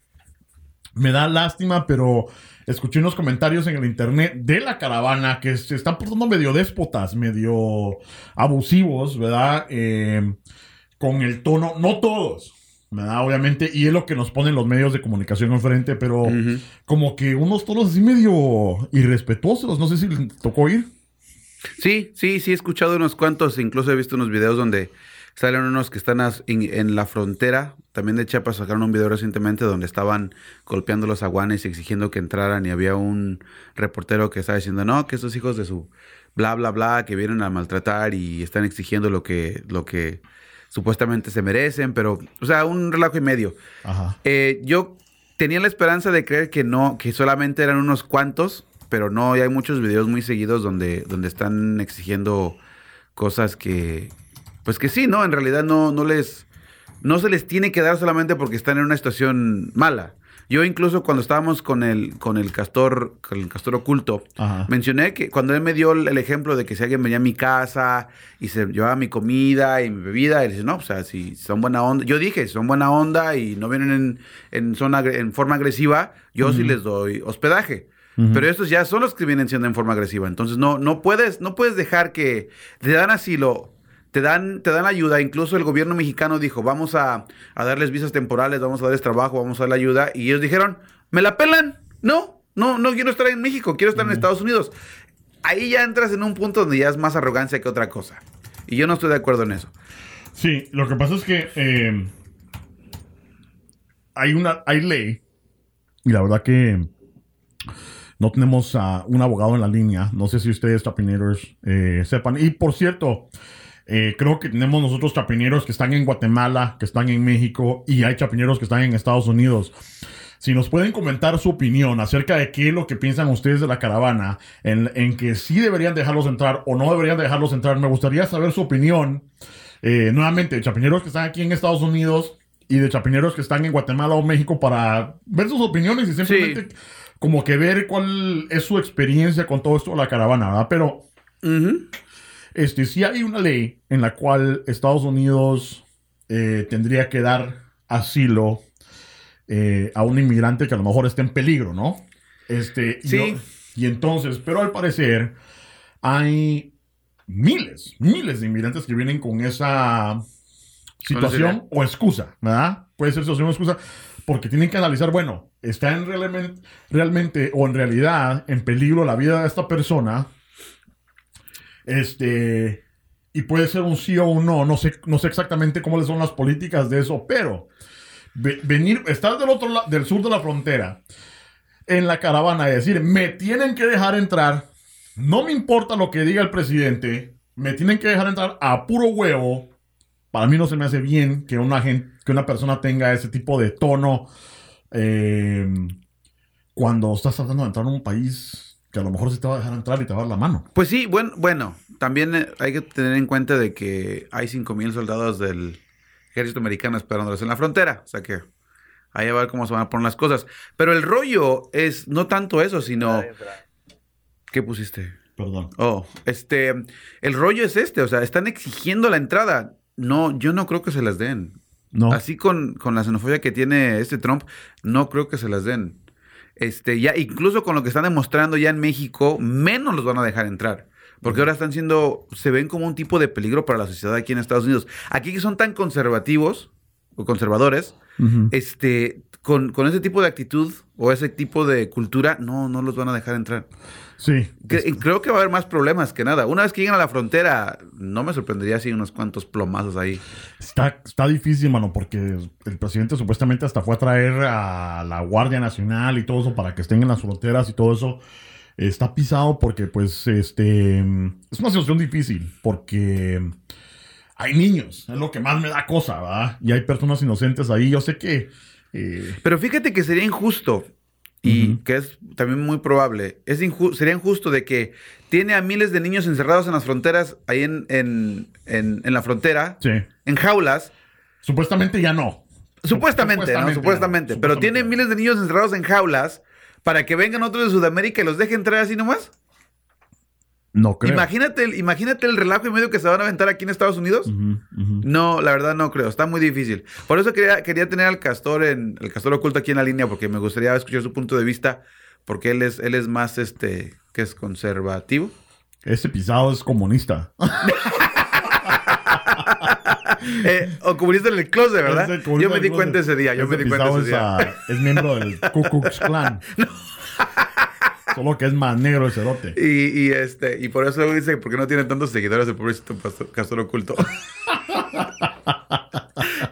[SPEAKER 1] me da lástima, pero escuché unos comentarios en el internet de la caravana que se están portando medio déspotas, medio abusivos, ¿verdad? Eh, con el tono, no todos, ¿verdad? Obviamente, y es lo que nos ponen los medios de comunicación enfrente, pero como que unos tonos así medio irrespetuosos, no sé si les tocó ir.
[SPEAKER 2] Sí, sí, sí, he escuchado unos cuantos, incluso he visto unos videos donde salen unos que están en, en la frontera, también de Chiapas sacaron un video recientemente donde estaban golpeando los aguanes y exigiendo que entraran y había un reportero que estaba diciendo, no, que esos hijos de su bla, bla, bla, que vienen a maltratar y están exigiendo lo que, lo que supuestamente se merecen, pero, o sea, un relajo y medio.
[SPEAKER 1] Ajá.
[SPEAKER 2] Eh, yo tenía la esperanza de creer que no, que solamente eran unos cuantos, pero no, y hay muchos videos muy seguidos donde, donde están exigiendo cosas que, pues que sí, ¿no? En realidad no, no les, no se les tiene que dar solamente porque están en una situación mala. Yo incluso cuando estábamos con el, con el castor, con el castor oculto,
[SPEAKER 1] Ajá.
[SPEAKER 2] mencioné que cuando él me dio el el ejemplo de que si alguien venía a mi casa y se llevaba mi comida y mi bebida, él dice, no, o sea, si son buena onda, yo dije, si son buena onda y no vienen en, en, zona, en forma agresiva, yo sí les doy hospedaje. Pero estos ya son los que vienen siendo en forma agresiva. Entonces no, no puedes, no puedes dejar que te dan asilo, te dan, te dan ayuda. Incluso el gobierno mexicano dijo, vamos a, a darles visas temporales, vamos a darles trabajo, vamos a darle ayuda. Y ellos dijeron, ¿me la pelan? No, no, no quiero estar en México, quiero estar en Estados Unidos. Ahí ya entras en un punto donde ya es más arrogancia que otra cosa. Y yo no estoy de acuerdo en eso.
[SPEAKER 1] Sí, lo que pasa es que eh, hay una hay ley y la verdad que no tenemos a un abogado en la línea. No sé si ustedes, chapineros, eh, sepan. Y por cierto, eh, creo que tenemos nosotros chapineros que están en Guatemala, que están en México y hay chapineros que están en Estados Unidos. si nos pueden comentar su opinión acerca de qué es lo que piensan ustedes de la caravana, en, en que sí deberían dejarlos entrar o no deberían dejarlos entrar, me gustaría saber su opinión. eh, nuevamente, de chapineros que están aquí en Estados Unidos y de chapineros que están en Guatemala o México para ver sus opiniones y simplemente como que ver cuál es su experiencia con todo esto de la caravana, ¿verdad? Pero
[SPEAKER 2] Ujú.
[SPEAKER 1] Este, sí hay una ley en la cual Estados Unidos eh, tendría que dar asilo eh, a un inmigrante que a lo mejor esté en peligro, ¿no? Este, y
[SPEAKER 2] Sí.
[SPEAKER 1] y entonces, pero al parecer hay miles, miles de inmigrantes que vienen con esa situación o excusa, ¿verdad? Puede ser situación o excusa, porque tienen que analizar, bueno, ¿está en realmente, realmente o en realidad en peligro la vida de esta persona? Este, y puede ser un sí o un no, no sé, no sé exactamente cómo son las políticas de eso, pero ve- venir, estar del otro lado, del sur de la frontera, en la caravana y decir, me tienen que dejar entrar, no me importa lo que diga el presidente, me tienen que dejar entrar a puro huevo. Para mí no se me hace bien que una, que una persona tenga ese tipo de tono eh, cuando estás tratando de entrar a un país que a lo mejor sí te va a dejar entrar y te va a dar la mano.
[SPEAKER 2] Pues sí, bueno, bueno, también eh, hay que tener en cuenta de que hay 5.000 soldados del ejército americano esperándolos en la frontera. O sea que ahí a ver cómo se van a poner las cosas. Pero el rollo es no tanto eso, sino... ¿Qué pusiste?
[SPEAKER 1] Perdón.
[SPEAKER 2] Oh, este, el rollo es este, o sea, están exigiendo la entrada. No, yo no creo que se las den.
[SPEAKER 1] No.
[SPEAKER 2] Así con, con la xenofobia que tiene este Trump, no creo que se las den. Este, ya, incluso con lo que están demostrando ya en México, menos los van a dejar entrar. Porque ahora están siendo, se ven como un tipo de peligro para la sociedad aquí en Estados Unidos. Aquí que son tan conservativos o conservadores, este, con, con ese tipo de actitud o ese tipo de cultura, no, no los van a dejar entrar.
[SPEAKER 1] Sí.
[SPEAKER 2] Cre- creo que va a haber más problemas que nada. Una vez que lleguen a la frontera, no me sorprendería si hay unos cuantos plomazos ahí.
[SPEAKER 1] Está, está difícil, mano, porque el presidente supuestamente hasta fue a traer a la Guardia Nacional y todo eso para que estén en las fronteras y todo eso. Está pisado porque, pues, este. Es una situación difícil porque hay niños, es lo que más me da cosa, ¿verdad? Y hay personas inocentes ahí. Yo sé que. eh,
[SPEAKER 2] Pero fíjate que sería injusto, y que es también muy probable, es inju- sería injusto de que tiene a miles de niños encerrados en las fronteras, ahí en, en, en- en la frontera,
[SPEAKER 1] sí.
[SPEAKER 2] en jaulas.
[SPEAKER 1] Supuestamente ya no.
[SPEAKER 2] Supuestamente,
[SPEAKER 1] Supuestamente,
[SPEAKER 2] ¿no? Supuestamente.
[SPEAKER 1] ¿no?
[SPEAKER 2] Pero
[SPEAKER 1] Supuestamente.
[SPEAKER 2] tiene miles de niños encerrados en jaulas para que vengan otros de Sudamérica y los deje entrar así nomás.
[SPEAKER 1] No creo.
[SPEAKER 2] Imagínate, el- imagínate el relajo y medio que se van a aventar aquí en Estados Unidos. No, la verdad no creo. Está muy difícil. Por eso quería, quería tener al castor en el castor oculto aquí en la línea, porque me gustaría escuchar su punto de vista, porque él es, él es más este que es conservativo.
[SPEAKER 1] Ese pisado es comunista. (laughs)
[SPEAKER 2] Eh, o comunista en el closet, ¿verdad? Yo me di cuenta ese día. Yo me di cuenta ese
[SPEAKER 1] es,
[SPEAKER 2] día.
[SPEAKER 1] ah, es miembro del Ku Klux Klan. (laughs) Solo que es más negro el cerote.
[SPEAKER 2] Y, y, este, y por eso luego dice, ¿por qué no tiene tantos seguidores el pobrecito pastor- castor oculto? (laughs)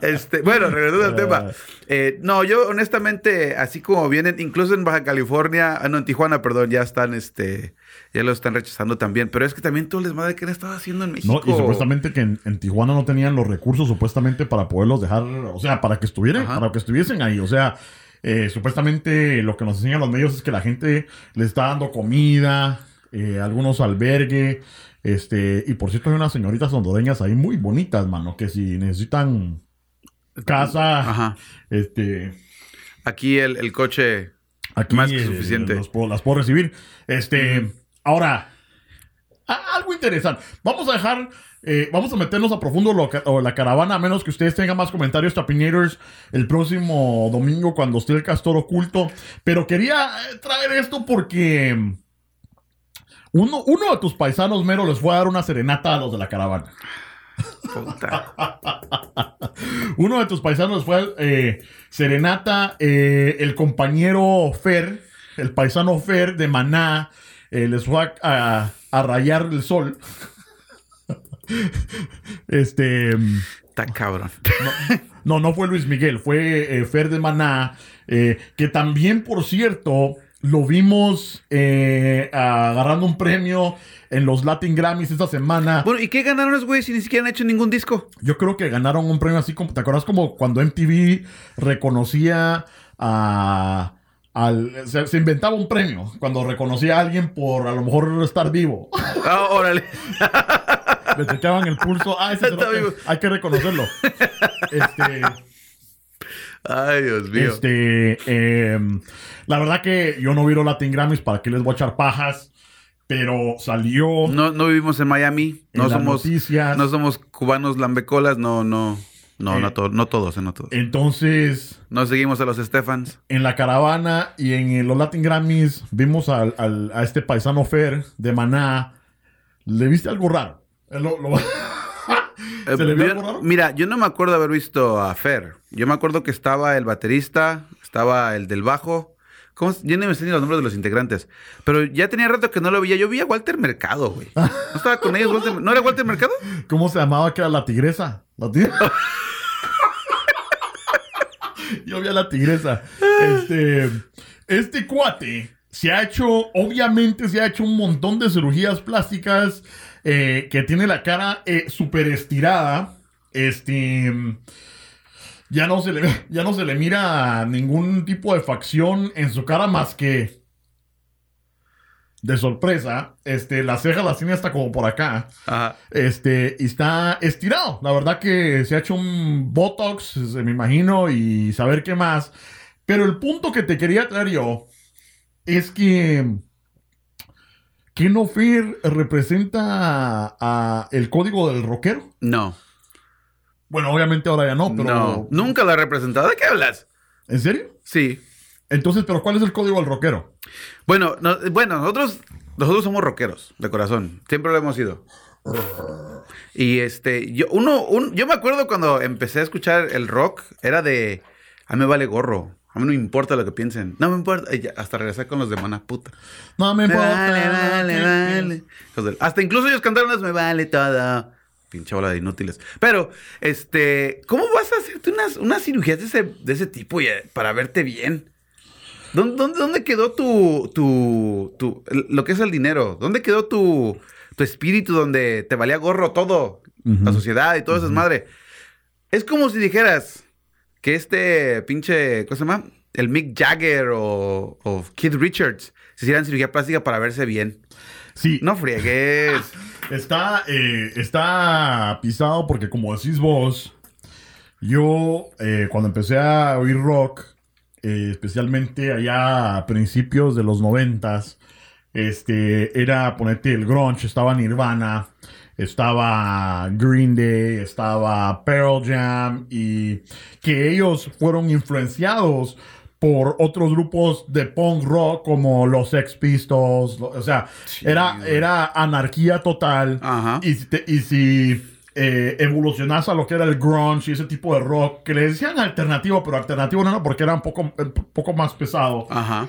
[SPEAKER 2] este, bueno, regresando al
[SPEAKER 1] Ah.
[SPEAKER 2] tema. Eh, no, yo honestamente, así como vienen, incluso en Baja California, ah, no, en Tijuana, perdón, ya están, este, ya lo están rechazando también. Pero es que también todo el desmadre que han estado haciendo en México.
[SPEAKER 1] No, y supuestamente que en, en Tijuana no tenían los recursos supuestamente para poderlos dejar, o sea, para que estuvieran,
[SPEAKER 2] Ajá.
[SPEAKER 1] para que estuviesen ahí. O sea, eh, supuestamente lo que nos enseñan los medios es que la gente le está dando comida, eh, algunos albergue, este, y por cierto hay unas señoritas hondureñas ahí muy bonitas, mano, que si necesitan casa,
[SPEAKER 2] Ajá.
[SPEAKER 1] este,
[SPEAKER 2] Aquí el, el coche.
[SPEAKER 1] Aquí
[SPEAKER 2] Más que
[SPEAKER 1] eh,
[SPEAKER 2] suficiente.
[SPEAKER 1] los puedo- las puedo recibir. Este, ahora, algo interesante. Vamos a dejar, eh, vamos a meternos a profundo lo o la caravana, a menos que ustedes tengan más comentarios, Tapinators, el próximo domingo cuando esté el castor oculto. Pero quería eh, traer esto porque uno, uno de tus paisanos mero les fue a dar una serenata a los de la caravana. (laughs) Uno de tus paisanos fue eh, Serenata, eh, el compañero Fer, el paisano Fer de Maná, les fue a, a- a rayar el sol. (laughs) este.
[SPEAKER 2] Está cabrón.
[SPEAKER 1] No, no fue Luis Miguel, fue eh, Fer de Maná, eh, que también, por cierto, lo vimos eh, agarrando un premio en los Latin Grammys esta semana.
[SPEAKER 2] Bueno, ¿y qué ganaron los güeyes si ni siquiera han hecho ningún disco?
[SPEAKER 1] Yo creo que ganaron un premio así como, ¿te acuerdas como cuando MTV reconocía a- al, se, se inventaba un premio cuando reconocía a alguien por a lo mejor estar vivo.
[SPEAKER 2] Ah, órale. (laughs)
[SPEAKER 1] Le checaban el pulso. Ah, ese
[SPEAKER 2] Está vivo.
[SPEAKER 1] hay que reconocerlo. Este,
[SPEAKER 2] Ay, Dios mío.
[SPEAKER 1] este, em, la verdad que yo no viro Latin Grammys para que les voy a echar pajas, pero salió
[SPEAKER 2] No, no vivimos en Miami.
[SPEAKER 1] en
[SPEAKER 2] No somos,
[SPEAKER 1] noticias.
[SPEAKER 2] no somos cubanos lambecolas. No, no. No,
[SPEAKER 1] Eh,
[SPEAKER 2] no, to- no todos, eh, no todos.
[SPEAKER 1] Entonces,
[SPEAKER 2] No seguimos a los Stephans.
[SPEAKER 1] en la caravana y en los Latin Grammys vimos al- al- a este paisano Fer de Maná. ¿Le viste algo raro? Lo-
[SPEAKER 2] Eh, (laughs)
[SPEAKER 1] ¿Se le vio
[SPEAKER 2] yo- mira, yo no me acuerdo haber visto a Fer. Yo me acuerdo que estaba el baterista, estaba el del bajo. ¿Cómo? Yo ni me sé ni los nombres de los integrantes. Pero ya tenía rato que no lo veía. Yo vi a Walter Mercado, güey. ¿No estaba con ellos? Walter- ¿No era Walter Mercado? (laughs)
[SPEAKER 1] ¿Cómo se llamaba? Que era la tigresa. La tigresa. (laughs) Yo vi a la tigresa. Este, este cuate se ha hecho, obviamente se ha hecho un montón de cirugías plásticas, eh, que tiene la cara eh, súper estirada. Este, ya no, se le, (laughs) ya no se le mira ningún tipo de facción en su cara más que de sorpresa. Este, las cejas las tiene hasta como por acá.
[SPEAKER 2] Ajá.
[SPEAKER 1] Este, y está estirado. La verdad que se ha hecho un Botox, se me imagino, y saber qué más. Pero el punto que te quería traer yo es que Ken Fear representa a, a el código del rockero.
[SPEAKER 2] No.
[SPEAKER 1] Bueno, obviamente ahora ya no, pero.
[SPEAKER 2] No. Nunca lo ha representado. ¿De qué hablas?
[SPEAKER 1] ¿En serio?
[SPEAKER 2] Sí.
[SPEAKER 1] Entonces, ¿pero cuál es el código del rockero?
[SPEAKER 2] Bueno, no- bueno, nosotros, nosotros somos rockeros, de corazón. Siempre lo hemos sido. Y este, yo, uno, un- yo me acuerdo cuando empecé a escuchar el rock, era de, a mí me vale gorro. A mí no me importa lo que piensen. No me importa. Y hasta regresar con los de Mana puta.
[SPEAKER 1] No me
[SPEAKER 2] Me
[SPEAKER 1] importa.
[SPEAKER 2] vale, vale, vale. Hasta incluso ellos cantaron las Me vale todo. Pinche bola de inútiles. Pero, este, ¿cómo vas a hacerte unas, unas cirugías de ese, de ese tipo eh, para verte bien? ¿Dónde, dónde, dónde quedó tu, tu, tu, lo que es el dinero? ¿Dónde quedó tu, tu espíritu donde te valía gorro todo? La sociedad y todo eso es madre. Es como si dijeras que este pinche, ¿cómo se llama? El Mick Jagger o, o Keith Richards se hicieran cirugía plástica para verse bien.
[SPEAKER 1] Sí,
[SPEAKER 2] No friegues. (laughs)
[SPEAKER 1] Está, eh, está pisado porque como decís vos, yo eh, cuando empecé a oír rock, eh, especialmente allá a principios de los noventas, este, era ponerte el grunge, estaba Nirvana, estaba Green Day, estaba Pearl Jam y que ellos fueron influenciados por otros grupos de punk rock como los Sex Pistols, lo- o sea, era, era anarquía total.
[SPEAKER 2] Ajá.
[SPEAKER 1] Y si, te- y si eh, evolucionas a lo que era el grunge y ese tipo de rock, que le decían alternativo, pero alternativo no era porque era un poco, un poco más pesado
[SPEAKER 2] Ajá.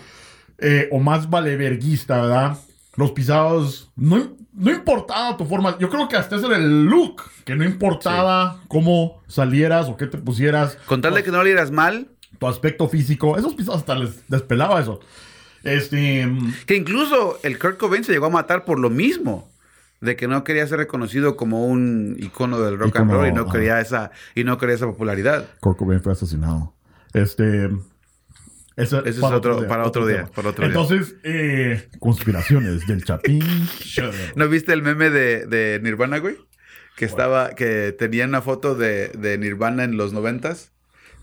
[SPEAKER 1] eh, o más valeverguista, ¿verdad? Los pisados, no, no importaba tu forma, yo creo que hasta ese era el look, que no importaba cómo salieras o qué te pusieras,
[SPEAKER 2] Con tal de que no le dieras mal,
[SPEAKER 1] tu aspecto físico, esos pisados hasta les despelaba eso. Este,
[SPEAKER 2] que incluso el Kurt Cobain se llegó a matar por lo mismo. De que no quería ser reconocido como un icono del rock and roll y no quería esa, y no quería esa popularidad.
[SPEAKER 1] Kurt Cobain fue asesinado. Este. Ese
[SPEAKER 2] es otro- para otro día,
[SPEAKER 1] tema.
[SPEAKER 2] para otro día.
[SPEAKER 1] Entonces, eh, conspiraciones del Chapín. (laughs)
[SPEAKER 2] ¿No viste el meme de, de Nirvana, güey? Que estaba, que tenía una foto de, de Nirvana en los noventas.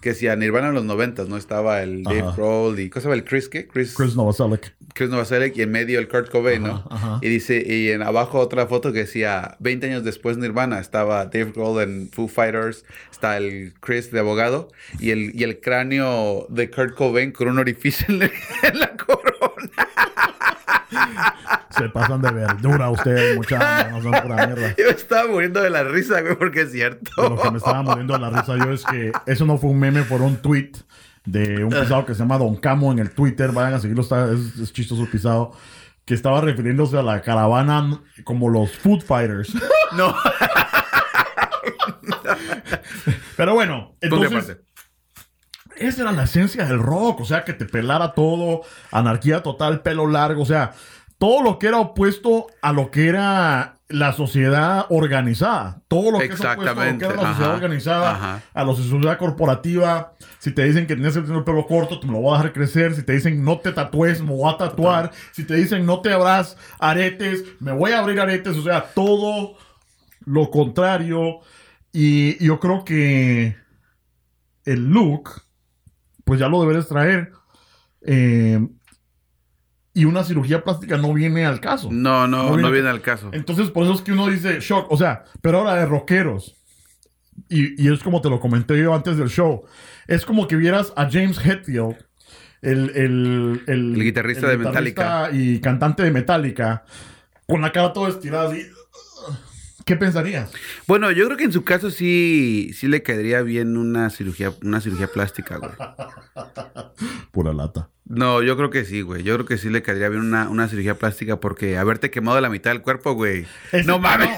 [SPEAKER 2] Que si a Nirvana en los noventas, ¿no? Estaba el Dave
[SPEAKER 1] Ajá.
[SPEAKER 2] Grohl y... ¿Cómo se llama? ¿El Chris qué? Chris,
[SPEAKER 1] Chris Novoselic.
[SPEAKER 2] Chris Novoselic y en medio el Kurt Cobain, ¿no?
[SPEAKER 1] Ajá.
[SPEAKER 2] Y dice, y en abajo otra foto que decía, 20 años después Nirvana, estaba Dave Grohl en Foo Fighters, está el Chris de abogado, y el, y el cráneo de Kurt Cobain con un orificio en la, (laughs) en la corona.
[SPEAKER 1] Se pasan de verdura ustedes, muchachos. No son pura mierda. (laughs)
[SPEAKER 2] Yo me estaba muriendo de la risa, güey, porque es cierto.
[SPEAKER 1] Lo que me estaba muriendo de la risa yo es que eso no fue un meme, fue un tweet de un pisado que se llama Don Camo en el Twitter. Vayan a seguirlo, está, es, es chistoso pisado. Que estaba refiriéndose a la caravana como los Food Fighters.
[SPEAKER 2] No. (laughs)
[SPEAKER 1] Pero bueno, entonces. Esa era la esencia del rock, o sea, que te pelara todo, anarquía total, pelo largo, o sea, todo lo que era opuesto a lo que era la sociedad organizada. Todo lo que es opuesto a lo que
[SPEAKER 2] Exactamente,
[SPEAKER 1] era la sociedad
[SPEAKER 2] ajá,
[SPEAKER 1] organizada,
[SPEAKER 2] ajá.
[SPEAKER 1] a la sociedad corporativa. Si te dicen que tienes que tener el pelo corto, te me lo voy a dejar crecer. Si te dicen no te tatúes, me voy a tatuar. Si te dicen no te abras aretes, me voy a abrir aretes. O sea, todo lo contrario. Y yo creo que el look, pues ya lo deberes traer. Eh, y una cirugía plástica no viene al caso.
[SPEAKER 2] No, no,
[SPEAKER 1] No
[SPEAKER 2] no
[SPEAKER 1] viene-
[SPEAKER 2] al caso.
[SPEAKER 1] Entonces, por eso es que uno dice shock. O sea, pero ahora de rockeros. Y, y es como te lo comenté yo antes del show. Es como que vieras a James Hetfield, el, el, el,
[SPEAKER 2] El guitarrista de
[SPEAKER 1] guitarrista Y cantante de Metallica, con la cara toda estirada así. ¿Qué pensarías?
[SPEAKER 2] Bueno, yo creo que en su caso sí, sí le caería bien una cirugía, una cirugía plástica, güey. (laughs)
[SPEAKER 1] Pura lata.
[SPEAKER 2] No, yo creo que sí, güey. Yo creo que sí le caería bien una, una cirugía plástica porque haberte quemado la mitad del cuerpo, güey.
[SPEAKER 1] Ese-
[SPEAKER 2] No mames.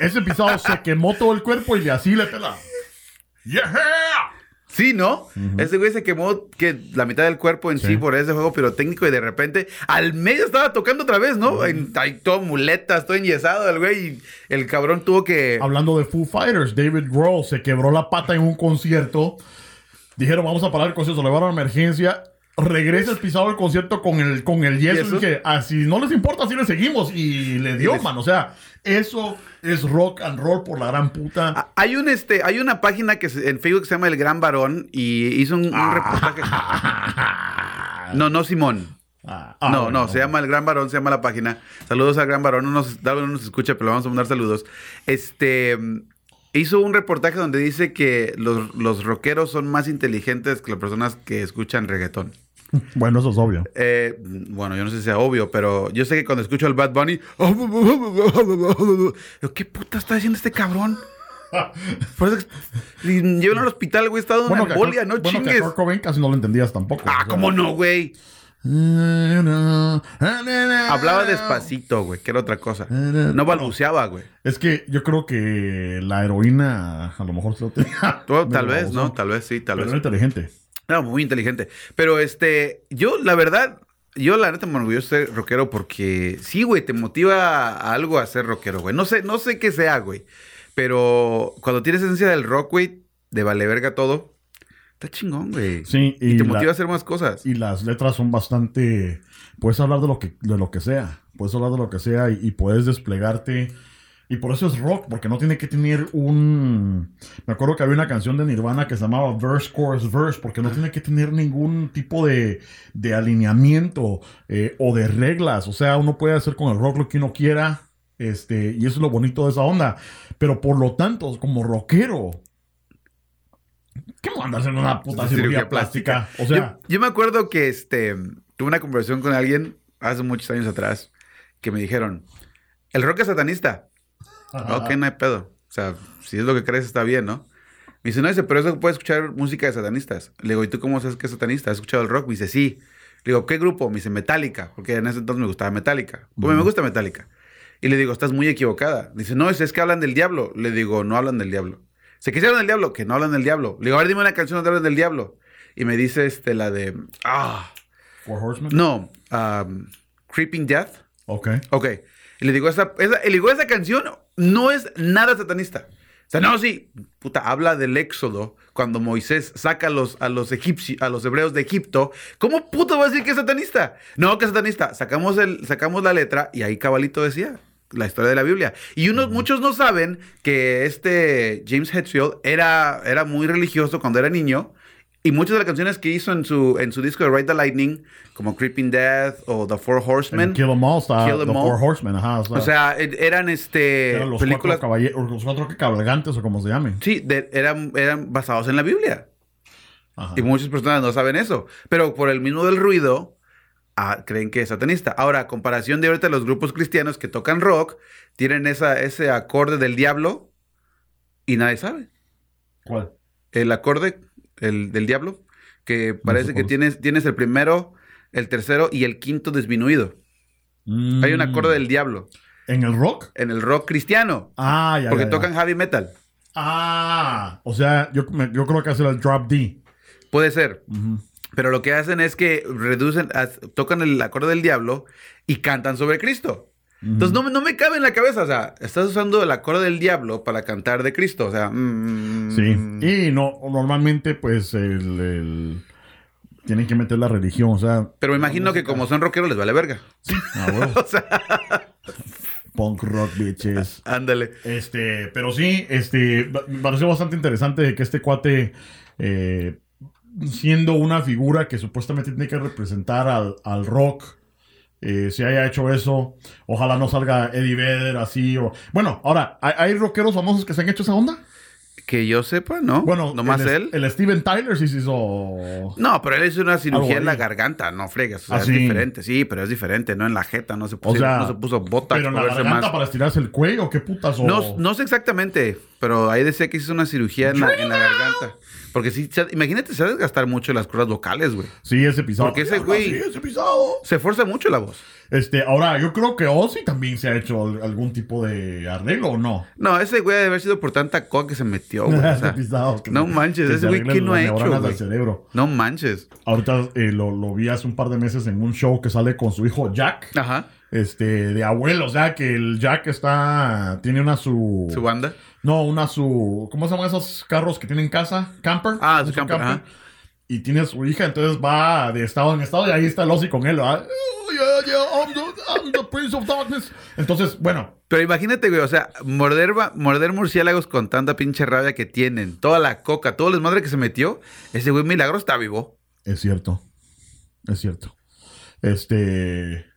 [SPEAKER 1] Ese pisado se quemó todo el cuerpo y de así le pela. (laughs) ¡Yeah!
[SPEAKER 2] Sí, ¿no? Ese güey se quemó que la mitad del cuerpo en sí,
[SPEAKER 1] Sí.
[SPEAKER 2] por ese juego pirotécnico y de repente al medio estaba tocando otra vez, ¿no? En, ahí todo muletas, todo enyesado el güey y el cabrón tuvo que...
[SPEAKER 1] Hablando de Foo Fighters, David Grohl se quebró la pata en un concierto. Dijeron, vamos a parar el concierto, le llevaron a emergencia. Regresa el pisado del concierto con el, con el yeso. Y que, así no les importa, así le seguimos. Y le dio, man. O sea, eso es rock and roll por la gran puta.
[SPEAKER 2] Ah, Hay un este, hay una página que se- en Facebook que se llama El Gran Varón y hizo un, un reportaje. (laughs) No, no Simón.
[SPEAKER 1] Ah, ah,
[SPEAKER 2] no,
[SPEAKER 1] bueno,
[SPEAKER 2] no, se llama El Gran Varón, se llama la página. Saludos al Gran Varón, no nos, no nos escucha, pero le vamos a mandar saludos. Este hizo un reportaje donde dice que los, los rockeros son más inteligentes que las personas que escuchan reggaetón. (laughs)
[SPEAKER 1] Bueno, eso es obvio.
[SPEAKER 2] Eh, bueno, yo no sé si sea obvio, pero yo sé que cuando escucho al Bad Bunny, ¿qué puta está diciendo este cabrón? (laughs) Y llévenlo al hospital, güey, está dando
[SPEAKER 1] Bueno,
[SPEAKER 2] una embolia, no
[SPEAKER 1] bueno, que a
[SPEAKER 2] chingues.
[SPEAKER 1] Kurt casi no lo entendías tampoco.
[SPEAKER 2] Ah,
[SPEAKER 1] O sea,
[SPEAKER 2] ¿cómo no, güey? Hablaba despacito, güey, que era otra cosa. No balbuceaba, güey.
[SPEAKER 1] Es que yo creo que la heroína a lo mejor se lo tenía. (laughs)
[SPEAKER 2] Tal vez, ¿no? Tal vez sí, tal
[SPEAKER 1] Pero
[SPEAKER 2] vez.
[SPEAKER 1] era inteligente.
[SPEAKER 2] No, muy inteligente. Pero este, yo, la verdad, yo la neta me orgulloso de ser rockero porque sí, güey, te motiva a algo a ser rockero, güey. No sé, no sé qué sea, güey. Pero cuando tienes esencia del rock, güey, de vale verga todo, está chingón, güey.
[SPEAKER 1] Sí,
[SPEAKER 2] Y,
[SPEAKER 1] y,
[SPEAKER 2] te
[SPEAKER 1] la-
[SPEAKER 2] motiva a hacer más cosas.
[SPEAKER 1] y las letras son bastante. Puedes hablar de lo que, de lo que sea. Puedes hablar de lo que sea y, y puedes desplegarte. Y por eso es rock, porque no tiene que tener un. Me acuerdo que había una canción de Nirvana que se llamaba Verse, Chorus, Verse, porque no tiene que tener ningún tipo de, de alineamiento eh, o de reglas. O sea, uno puede hacer con el rock lo que uno quiera. Este, y eso es lo bonito de esa onda. Pero por lo tanto, como rockero, ¿qué me andas haciendo una puta cirugía, plástica? O sea,
[SPEAKER 2] yo, yo me acuerdo que este, tuve una conversación con alguien hace muchos años atrás que me dijeron, el rock es satanista. Ok, no hay pedo. O sea, si es lo que crees, está bien, ¿no? Me dice, no, dice, pero eso puede escuchar música de satanistas. Le digo, ¿y tú cómo sabes que es satanista? ¿Has escuchado el rock? Me dice, sí. Le digo, ¿qué grupo? Me dice, Metallica, porque en ese entonces me gustaba Metallica. Pues me gusta Metallica. Y le digo, estás muy equivocada. Dice, no, es, es que hablan del diablo. Le digo, no hablan del diablo. ¿Se hablan del diablo? Que no hablan del diablo. Le digo, a ver, dime una canción donde hablan del diablo. Y me dice, este, la de, ah,
[SPEAKER 1] Four Horsemen.
[SPEAKER 2] no, um, Creeping Death.
[SPEAKER 1] Ok.
[SPEAKER 2] Ok. Y le digo, esa, esa, le digo, esa canción no es nada satanista. O sea, no, sí, puta, habla del éxodo cuando Moisés saca a los, a los egipcios, a los hebreos de Egipto. ¿Cómo puto va a decir que es satanista? No, que es satanista. Sacamos, el, sacamos la letra y ahí cabalito decía la historia de la Biblia. Y unos, muchos no saben que este James Hetfield era, era muy religioso cuando era niño. Y muchas de las canciones que hizo en su, en su disco de Ride the Lightning, como Creeping Death o The Four Horsemen,
[SPEAKER 1] En Kill 'Em All está
[SPEAKER 2] Kill 'Em
[SPEAKER 1] The
[SPEAKER 2] All.
[SPEAKER 1] Four Horsemen, ajá. O sea,
[SPEAKER 2] o sea, e- eran este
[SPEAKER 1] eran los
[SPEAKER 2] películas.
[SPEAKER 1] cuatro los cuatro cabalgantes o como se llamen.
[SPEAKER 2] Sí, de- eran, eran basados en la Biblia.
[SPEAKER 1] Ajá.
[SPEAKER 2] Y muchas personas no saben eso. Pero por el mismo del ruido, ah, creen que es satanista. Ahora, a comparación de ahorita los grupos cristianos que tocan rock, tienen esa, ese acorde del diablo y nadie sabe.
[SPEAKER 1] ¿Cuál?
[SPEAKER 2] El acorde el, del diablo, que parece que tienes, tienes el primero, el tercero y el quinto disminuido. Hay un
[SPEAKER 1] Mm.
[SPEAKER 2] acorde del diablo
[SPEAKER 1] ¿En el rock?
[SPEAKER 2] en el rock cristiano.
[SPEAKER 1] Ah, ya.
[SPEAKER 2] Porque
[SPEAKER 1] ya, ya.
[SPEAKER 2] tocan heavy metal.
[SPEAKER 1] Ah, o sea, yo, me- yo creo que hace el drop D.
[SPEAKER 2] Puede ser. Pero lo que hacen es que reducen, tocan el acorde del diablo y cantan sobre Cristo. Entonces no, me- no me cabe en la cabeza. O sea, estás usando la cola del diablo para cantar de Cristo. O sea, mm,
[SPEAKER 1] Sí. Y no, normalmente, pues, el, el- tienen que meter la religión, o sea.
[SPEAKER 2] Pero me imagino que como son rockeros les vale verga.
[SPEAKER 1] ah, huevo. (laughs) Punk rock bitches.
[SPEAKER 2] Ándale.
[SPEAKER 1] Este, pero sí, este, me pareció bastante interesante de que este cuate, eh, siendo una figura que supuestamente tiene que representar al, al rock, eh, se haya hecho eso. Ojalá no salga Eddie Vedder así. O... Bueno, ahora, ¿hay, hay rockeros famosos que se han hecho esa onda?
[SPEAKER 2] Que yo sepa, ¿no?
[SPEAKER 1] Bueno,
[SPEAKER 2] nomás
[SPEAKER 1] el,
[SPEAKER 2] él.
[SPEAKER 1] El Steven Tyler sí se hizo.
[SPEAKER 2] No, pero él hizo una cirugía en la garganta, no fregas. O sea,
[SPEAKER 1] Ah,
[SPEAKER 2] es diferente, sí, pero es diferente, no en la jeta, no se puso,
[SPEAKER 1] O sea,
[SPEAKER 2] no se puso
[SPEAKER 1] pero en la garganta
[SPEAKER 2] más.
[SPEAKER 1] para estirarse el cuello, ¿qué putas? O...
[SPEAKER 2] No, no sé exactamente, pero ahí decía que hizo una cirugía en la, en la garganta. Porque sí, se- imagínate, se va a desgastar mucho las cuerdas vocales, güey.
[SPEAKER 1] Sí, ese pisado.
[SPEAKER 2] Porque ese güey-
[SPEAKER 1] Sí, ese pisado.
[SPEAKER 2] Se esfuerza mucho la voz.
[SPEAKER 1] Este, ahora, yo creo que Ozzy también se ha hecho al- algún tipo de arreglo, ¿o no?
[SPEAKER 2] No, ese güey debe haber sido por tanta coca que se metió, güey. o sea, (laughs)
[SPEAKER 1] Ese pisado que
[SPEAKER 2] no manches,
[SPEAKER 1] que
[SPEAKER 2] ese
[SPEAKER 1] se
[SPEAKER 2] güey, ¿qué no ha hecho,
[SPEAKER 1] del cerebro.
[SPEAKER 2] no manches.
[SPEAKER 1] Ahorita eh, lo, lo vi hace un par de meses en un show que sale con su hijo Jack.
[SPEAKER 2] Ajá.
[SPEAKER 1] Este, de abuelo, o sea, que el Jack está, tiene una su...
[SPEAKER 2] Su banda.
[SPEAKER 1] No, una su... ¿Cómo se llaman esos carros que tienen casa? Camper.
[SPEAKER 2] Ah, su camper, ajá.
[SPEAKER 1] Y tiene a su hija, entonces va de estado en estado y ahí está el Ozzy con él, ¿verdad? Oh, yeah, yeah, I'm the, I'm the Prince of Darkness. Entonces, bueno,
[SPEAKER 2] Pero imagínate, güey, o sea, morder, morder murciélagos con tanta pinche rabia que tienen, toda la coca, todo el desmadre que se metió, ese güey milagro está vivo.
[SPEAKER 1] es cierto. Es cierto. Este...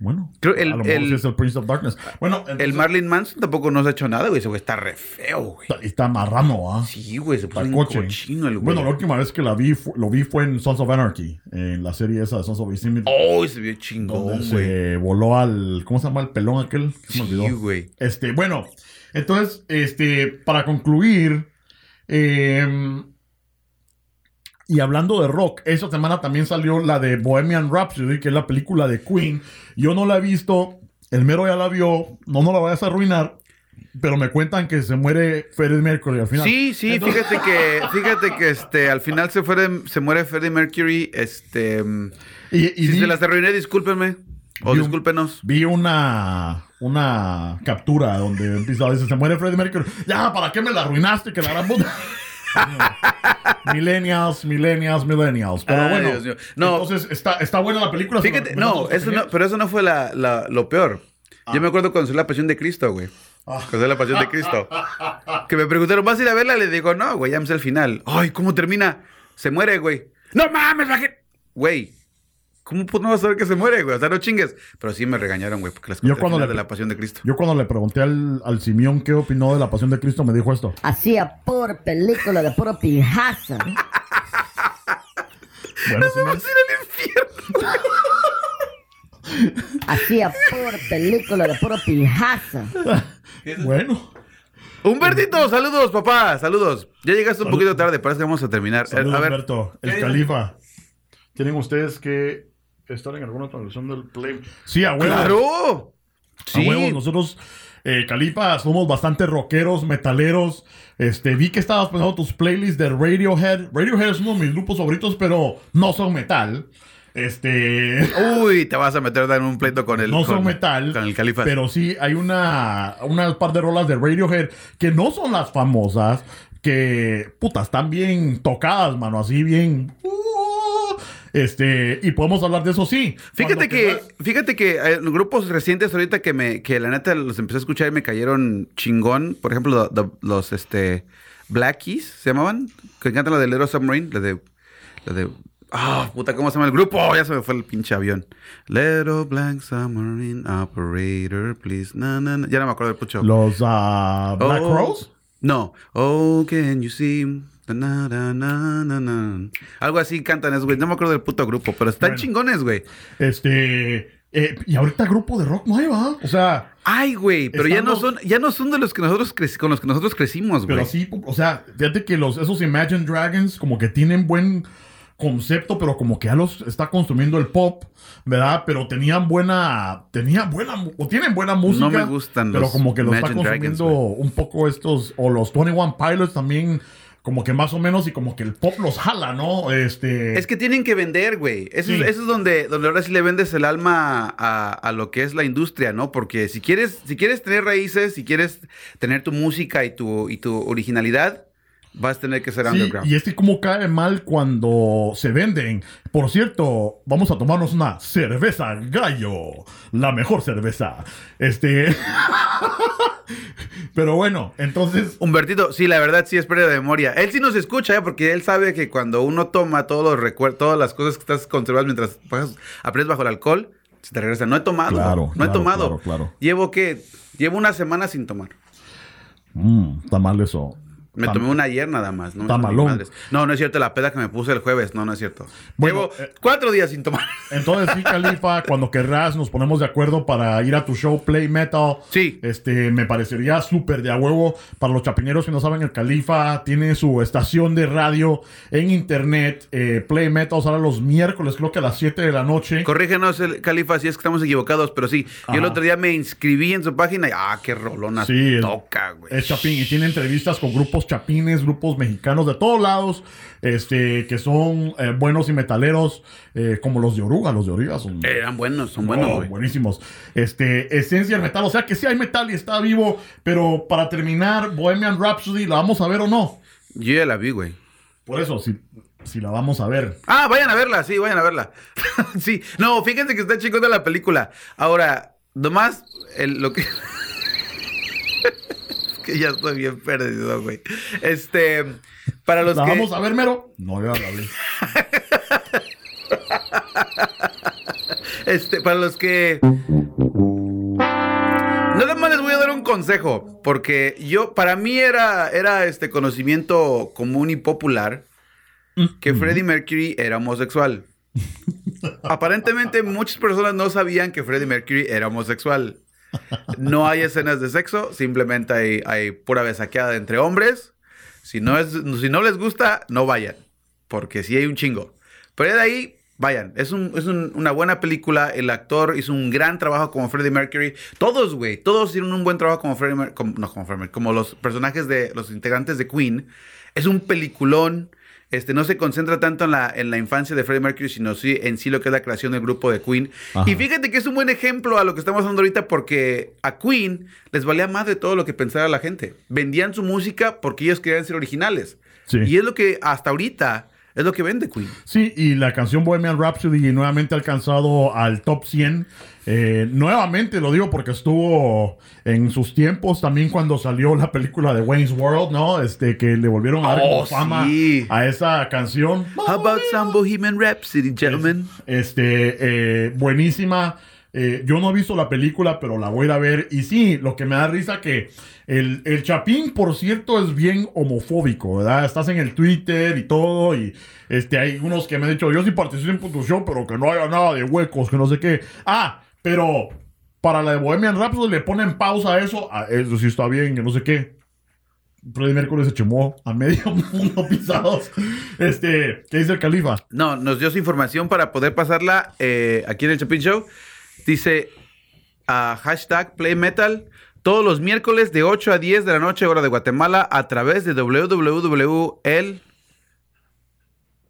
[SPEAKER 1] Bueno,
[SPEAKER 2] Creo el-
[SPEAKER 1] a lo mejor
[SPEAKER 2] el-
[SPEAKER 1] es el Prince of Darkness. Bueno,
[SPEAKER 2] El Marlin Manson tampoco nos ha hecho nada, güey, ese güey está re feo, güey.
[SPEAKER 1] Está, está marrano, ¿ah?
[SPEAKER 2] Sí, güey, se puso un
[SPEAKER 1] coche.
[SPEAKER 2] cochino el güey.
[SPEAKER 1] Bueno, la última vez que la vi, lo vi fue en Sons of Anarchy, en la serie esa de Sons of Anarchy.
[SPEAKER 2] Oh, se vio chingón, güey.
[SPEAKER 1] se voló al. ¿Cómo se llama el pelón aquel? Se me
[SPEAKER 2] Sí,
[SPEAKER 1] olvidó.
[SPEAKER 2] güey.
[SPEAKER 1] Este, bueno, entonces, este, para concluir, eh, y hablando de rock, esa semana también salió la de Bohemian Rhapsody, que es la película de Queen. Yo no la he visto, el mero ya la vio, no nos la vayas a arruinar, pero me cuentan que se muere Freddie Mercury al final.
[SPEAKER 2] Sí, sí,
[SPEAKER 1] Entonces-
[SPEAKER 2] fíjate que, fíjate que este, al final se, fue se muere Freddie Mercury, este,
[SPEAKER 1] Y, y
[SPEAKER 2] si
[SPEAKER 1] vi,
[SPEAKER 2] se las arruiné, discúlpenme, o
[SPEAKER 1] Vi
[SPEAKER 2] discúlpenos.
[SPEAKER 1] vi una, una captura donde empieza a decir, se muere Freddie Mercury. Ya, ¿para qué me la arruinaste? Que la gran. (laughs) millennials, millennials, millennials. Pero
[SPEAKER 2] Ay,
[SPEAKER 1] bueno,
[SPEAKER 2] Dios. No.
[SPEAKER 1] entonces está, está buena la película.
[SPEAKER 2] Fíjate,
[SPEAKER 1] ¿Me das
[SPEAKER 2] no, eso no, pero eso no fue la, la- lo peor. Yo me acuerdo cuando salió la Pasión de Cristo, güey.
[SPEAKER 1] Ah.
[SPEAKER 2] Cuando salió la Pasión de Cristo. Que me preguntaron, ¿vas a ir a verla? Le digo, no, güey, ya me sé el final. Ay, ¿cómo termina? Se muere, güey. No mames. Güey, ¿cómo pues no vas a saber que se muere, güey? O sea, no chingues. Pero sí me regañaron, güey, porque las
[SPEAKER 1] Yo
[SPEAKER 2] al
[SPEAKER 1] cuando le-
[SPEAKER 2] de la Pasión de Cristo.
[SPEAKER 1] Yo cuando le pregunté al, al Simeón qué opinó de la Pasión de Cristo, me dijo esto.
[SPEAKER 3] Hacía por película de puro pijazo. (laughs)
[SPEAKER 1] Bueno, Simeón,
[SPEAKER 3] Hacía por película de puro pijazo.
[SPEAKER 1] bueno.
[SPEAKER 2] Humbertito, saludos, papá, saludos. Ya llegaste un
[SPEAKER 1] Salud.
[SPEAKER 2] poquito tarde, parece que vamos a terminar. Eh,
[SPEAKER 1] Saludos,
[SPEAKER 2] a ver,
[SPEAKER 1] Alberto. El califa. ¿Tienen ustedes que estar en alguna transmisión del Play? Sí, a huevo.
[SPEAKER 2] ¡Claro!
[SPEAKER 1] A
[SPEAKER 2] Sí.
[SPEAKER 1] huevos, nosotros, eh, Califa, somos bastante rockeros, metaleros. Este, vi que estabas pensando tus playlists de Radiohead. Radiohead es uno de mis grupos favoritos, pero no son metal. Este, (laughs)
[SPEAKER 2] Uy, te vas a meter en un pleito con el.
[SPEAKER 1] no son
[SPEAKER 2] con-
[SPEAKER 1] metal.
[SPEAKER 2] Con el califa.
[SPEAKER 1] Pero sí hay una, una par de rolas de Radiohead que no son las famosas, que, puta, están bien tocadas, mano, así bien. uh, este, y podemos hablar de eso, sí.
[SPEAKER 2] Fíjate que,
[SPEAKER 1] tengas-
[SPEAKER 2] fíjate que eh, grupos recientes ahorita que me, que la neta los empecé a escuchar y me cayeron chingón. Por ejemplo, lo- lo- los este Black Keys se llamaban, que cantan la de Little Submarine, la de, la de, ah, puta, ¿cómo se llama el grupo? Ya se me fue el pinche avión. Little Black Submarine Operator, please, na, na, na. Ya no me acuerdo del pucho.
[SPEAKER 1] Los ah, Black
[SPEAKER 2] Oh,
[SPEAKER 1] Rose.
[SPEAKER 2] No. Oh, can you see? Na, na, na. Algo así cantan esos, güey. No me acuerdo del puto grupo, pero están
[SPEAKER 1] Bueno.
[SPEAKER 2] chingones, güey.
[SPEAKER 1] Este. eh, y ahorita grupo de rock no hay, ¿va? O sea,
[SPEAKER 2] Ay, güey, pero ya no son, ya no son de los que nosotros con los que nosotros crecimos, güey.
[SPEAKER 1] pero sí, o sea, fíjate que los, esos Imagine Dragons como que tienen buen concepto, pero como que ya los está consumiendo el pop, ¿verdad? Pero tenían buena, tenían buena, o tienen buena música.
[SPEAKER 2] me gustan
[SPEAKER 1] Pero
[SPEAKER 2] los
[SPEAKER 1] como que lo está
[SPEAKER 2] Imagine
[SPEAKER 1] consumiendo
[SPEAKER 2] Dragons,
[SPEAKER 1] un poco estos, o los 21 Pilots también como que más o menos y como que el pop los jala, ¿no? Este...
[SPEAKER 2] Es que tienen que vender, güey. Eso,
[SPEAKER 1] Sí.
[SPEAKER 2] es, eso es donde, donde ahora sí le vendes el alma a, a lo que es la industria, ¿no? Porque si quieres, si quieres tener raíces, si quieres tener tu música y tu, y tu originalidad, vas a tener que ser
[SPEAKER 1] Sí,
[SPEAKER 2] underground.
[SPEAKER 1] y es que como cae mal cuando se venden. Por cierto, vamos a tomarnos una cerveza gallo. La mejor cerveza. Este... (laughs) Pero bueno, entonces...
[SPEAKER 2] Humbertito, sí, la verdad sí es pérdida de memoria. Él sí nos escucha, ¿eh? porque él sabe que cuando uno toma todos los recuer- todas las cosas que estás conservando mientras aprendes bajo el alcohol, se te regresa. No he tomado.
[SPEAKER 1] Claro,
[SPEAKER 2] no
[SPEAKER 1] claro,
[SPEAKER 2] he tomado.
[SPEAKER 1] claro, claro.
[SPEAKER 2] Llevo qué? Llevo una semana sin tomar.
[SPEAKER 1] mm, está mal eso.
[SPEAKER 2] Me tomé una ayer nada más. No, no, no es cierto. La peda que me puse el jueves. No, no es cierto.
[SPEAKER 1] Bueno,
[SPEAKER 2] Llevo
[SPEAKER 1] eh,
[SPEAKER 2] cuatro días sin tomar. (laughs)
[SPEAKER 1] Entonces sí, Califa, cuando querrás nos ponemos de acuerdo para ir a tu show Play Metal.
[SPEAKER 2] Sí.
[SPEAKER 1] Este, me parecería súper de a huevo. Para los chapineros que no saben, el Califa tiene su estación de radio en internet. eh, Play Metal sale los miércoles, creo que a las 7 de la noche.
[SPEAKER 2] Corrígenos, el Califa, si es que estamos equivocados, pero sí. Yo el otro día me inscribí en su página y ¡ah, qué rolona
[SPEAKER 1] Sí,
[SPEAKER 2] toca, güey!
[SPEAKER 1] Es Chapín y tiene entrevistas con grupos chapines, grupos mexicanos de todos lados, este, que son eh, buenos y metaleros, eh, como los de Oruga, los de Oruga son
[SPEAKER 2] Eran buenos, son buenos,
[SPEAKER 1] Oh, buenísimos. Este, esencia del metal, o sea que sí hay metal y está vivo, pero para terminar, Bohemian Rhapsody, ¿la vamos a ver o no?
[SPEAKER 2] Yo ya la vi, güey.
[SPEAKER 1] Por eso, si, si la vamos a ver.
[SPEAKER 2] Ah, vayan a verla, sí, vayan a verla. (laughs) sí, no, fíjense que está chingona la película. Ahora, nomás, el- lo que... (laughs) Que ya estoy bien perdido, güey. Este, para los
[SPEAKER 1] ¿La
[SPEAKER 2] que...
[SPEAKER 1] vamos a ver, Mero? No, ya la vi.
[SPEAKER 2] Este, para los que. Nada más les voy a dar un consejo. Porque yo, para mí era, era este conocimiento común y popular que Freddie Mercury era homosexual. Aparentemente, muchas personas no sabían que Freddie Mercury era homosexual. No hay escenas de sexo, simplemente hay, hay pura besaqueada entre hombres. Si no, es, si no les gusta, no vayan. Porque sí hay un chingo. Pero de ahí, vayan. Es, un- es un- una buena película. El actor hizo un gran trabajo como Freddie Mercury. Todos, güey. Todos hicieron un buen trabajo como Freddie No, como Freddie. Como los personajes de los integrantes de Queen. Es un peliculón. Este, no se concentra tanto en la, en la infancia de Freddie Mercury, sino sí, en sí lo que es la creación del grupo de Queen.
[SPEAKER 1] Ajá.
[SPEAKER 2] Y fíjate que es un buen ejemplo a lo que estamos hablando ahorita porque a Queen les valía más de todo lo que pensara la gente. Vendían su música porque ellos querían ser originales.
[SPEAKER 1] Sí.
[SPEAKER 2] Y es lo que hasta ahorita es lo que vende Queen.
[SPEAKER 1] Sí, y la canción Bohemian Rhapsody nuevamente ha alcanzado al top 100. Eh, nuevamente lo digo porque estuvo en sus tiempos también cuando salió la película de Wayne's World, ¿no? Este, que le volvieron a dar
[SPEAKER 2] Oh,
[SPEAKER 1] fama
[SPEAKER 2] sí.
[SPEAKER 1] a esa canción.
[SPEAKER 2] How about some Bohemian Rhapsody, gentlemen?
[SPEAKER 1] Este, eh, buenísima. Eh, yo no he visto la película, pero la voy a ir a ver. Y sí, lo que me da risa que el, el Chapín, por cierto, es bien homofóbico, ¿verdad? Estás en el Twitter y todo, y este, hay unos que me han dicho, yo sí participo en show, pero que no haya nada de huecos, que no sé qué. Ah, pero para la de Bohemian Rhapsody le ponen pausa a eso. Ah, eso sí está bien, que no sé qué. Freddie Mercury se chumó a medio (laughs) mundo pisados. Este, ¿qué dice el califa?
[SPEAKER 2] No, nos dio su información para poder pasarla eh, aquí en el Chapin Show. Dice a hashtag Play Metal todos los miércoles de 8 a 10 de la noche, hora de Guatemala, a través de www.el...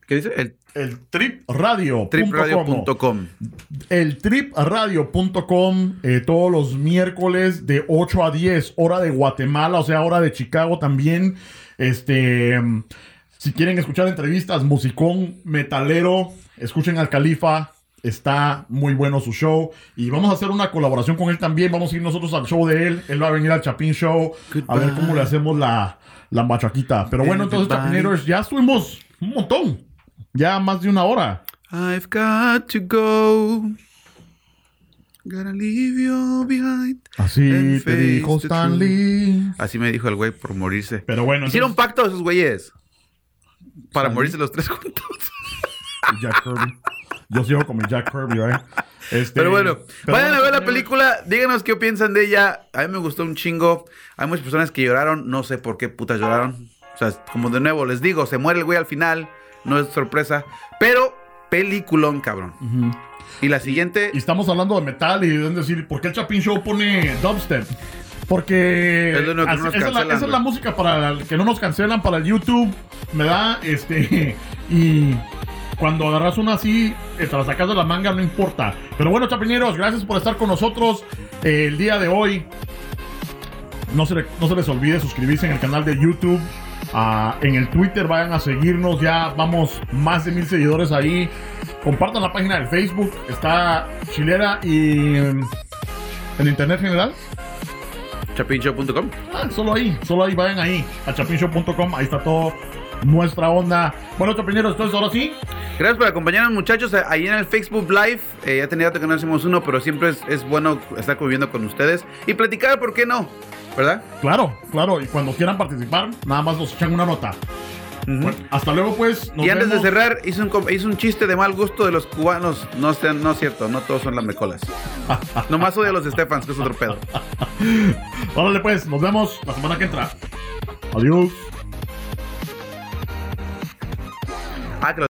[SPEAKER 2] ¿Qué dice? El
[SPEAKER 1] El tripradio.com.
[SPEAKER 2] tripradio.com.
[SPEAKER 1] El tripradio.com eh, todos los miércoles de 8 a 10, hora de Guatemala, o sea, hora de Chicago también. Este, si quieren escuchar entrevistas, musicón, metalero, escuchen al Califa. Está muy bueno su show. Y vamos a hacer una colaboración con él también. Vamos a ir nosotros al show de él. Él va a venir al Chapin Show. A ver cómo le hacemos la, la machaquita. Pero bueno, entonces,
[SPEAKER 2] Everybody.
[SPEAKER 1] Chapineros, ya estuvimos un montón. Ya más de una hora.
[SPEAKER 2] I've got to go. Gotta leave you behind.
[SPEAKER 1] Así te dijo Stanley.
[SPEAKER 2] Así me dijo el güey por morirse.
[SPEAKER 1] Pero bueno,
[SPEAKER 2] Hicieron
[SPEAKER 1] entonces,
[SPEAKER 2] pacto esos güeyes. Para
[SPEAKER 1] Stanley.
[SPEAKER 2] morirse los tres juntos.
[SPEAKER 1] Jack Kirby. Yo sigo con mi Jack Kirby, ¿eh? Este,
[SPEAKER 2] Pero bueno,
[SPEAKER 1] pero
[SPEAKER 2] vayan a ver la película, díganos qué piensan de ella. A mí me gustó un chingo. Hay muchas personas que lloraron, no sé por qué putas lloraron. O sea, como de nuevo les digo, se muere el güey al final, no es sorpresa. Pero, peliculón, cabrón. Y la siguiente,
[SPEAKER 1] Y estamos hablando de metal y deben decir, ¿por qué el Chapin Show pone dubstep? Porque
[SPEAKER 2] Es
[SPEAKER 1] así- esa, es la,
[SPEAKER 2] cancelan,
[SPEAKER 1] esa es la
[SPEAKER 2] güey.
[SPEAKER 1] música para que no nos cancelan para el YouTube, ¿verdad? Este, (laughs) y cuando agarras una así, eh, te la sacas de la manga, no importa. Pero bueno, chapineros, gracias por estar con nosotros eh, el día de hoy. No se, le- no se les olvide suscribirse en el canal de YouTube. ah, en el Twitter vayan a seguirnos. Ya vamos más de mil seguidores ahí. Compartan la página de Facebook. Está chilera y em, en internet general.
[SPEAKER 2] Chapinshow.com.
[SPEAKER 1] Ah, solo ahí, solo ahí, vayan ahí a chapinshow.com, ahí está todo nuestra onda. Bueno, chapineros, entonces ahora sí,
[SPEAKER 2] Gracias por acompañarnos, muchachos. eh, Ahí en el Facebook Live. eh, ya tenía rato que no hacemos uno, pero siempre es, es bueno estar conviviendo con ustedes y platicar, ¿por qué no? ¿Verdad?
[SPEAKER 1] claro, claro, y cuando quieran participar, nada más nos echan una nota. Bueno, hasta luego, pues. nos
[SPEAKER 2] y antes
[SPEAKER 1] vemos.
[SPEAKER 2] de cerrar, hice un, hice un chiste de mal gusto de los cubanos. No, sean- no es cierto, no todos son las mecolas. (laughs) Nomás odio a los Stefans, que es otro pedo. (laughs)
[SPEAKER 1] Órale, pues, nos vemos la semana que entra. Adiós.
[SPEAKER 2] Ah,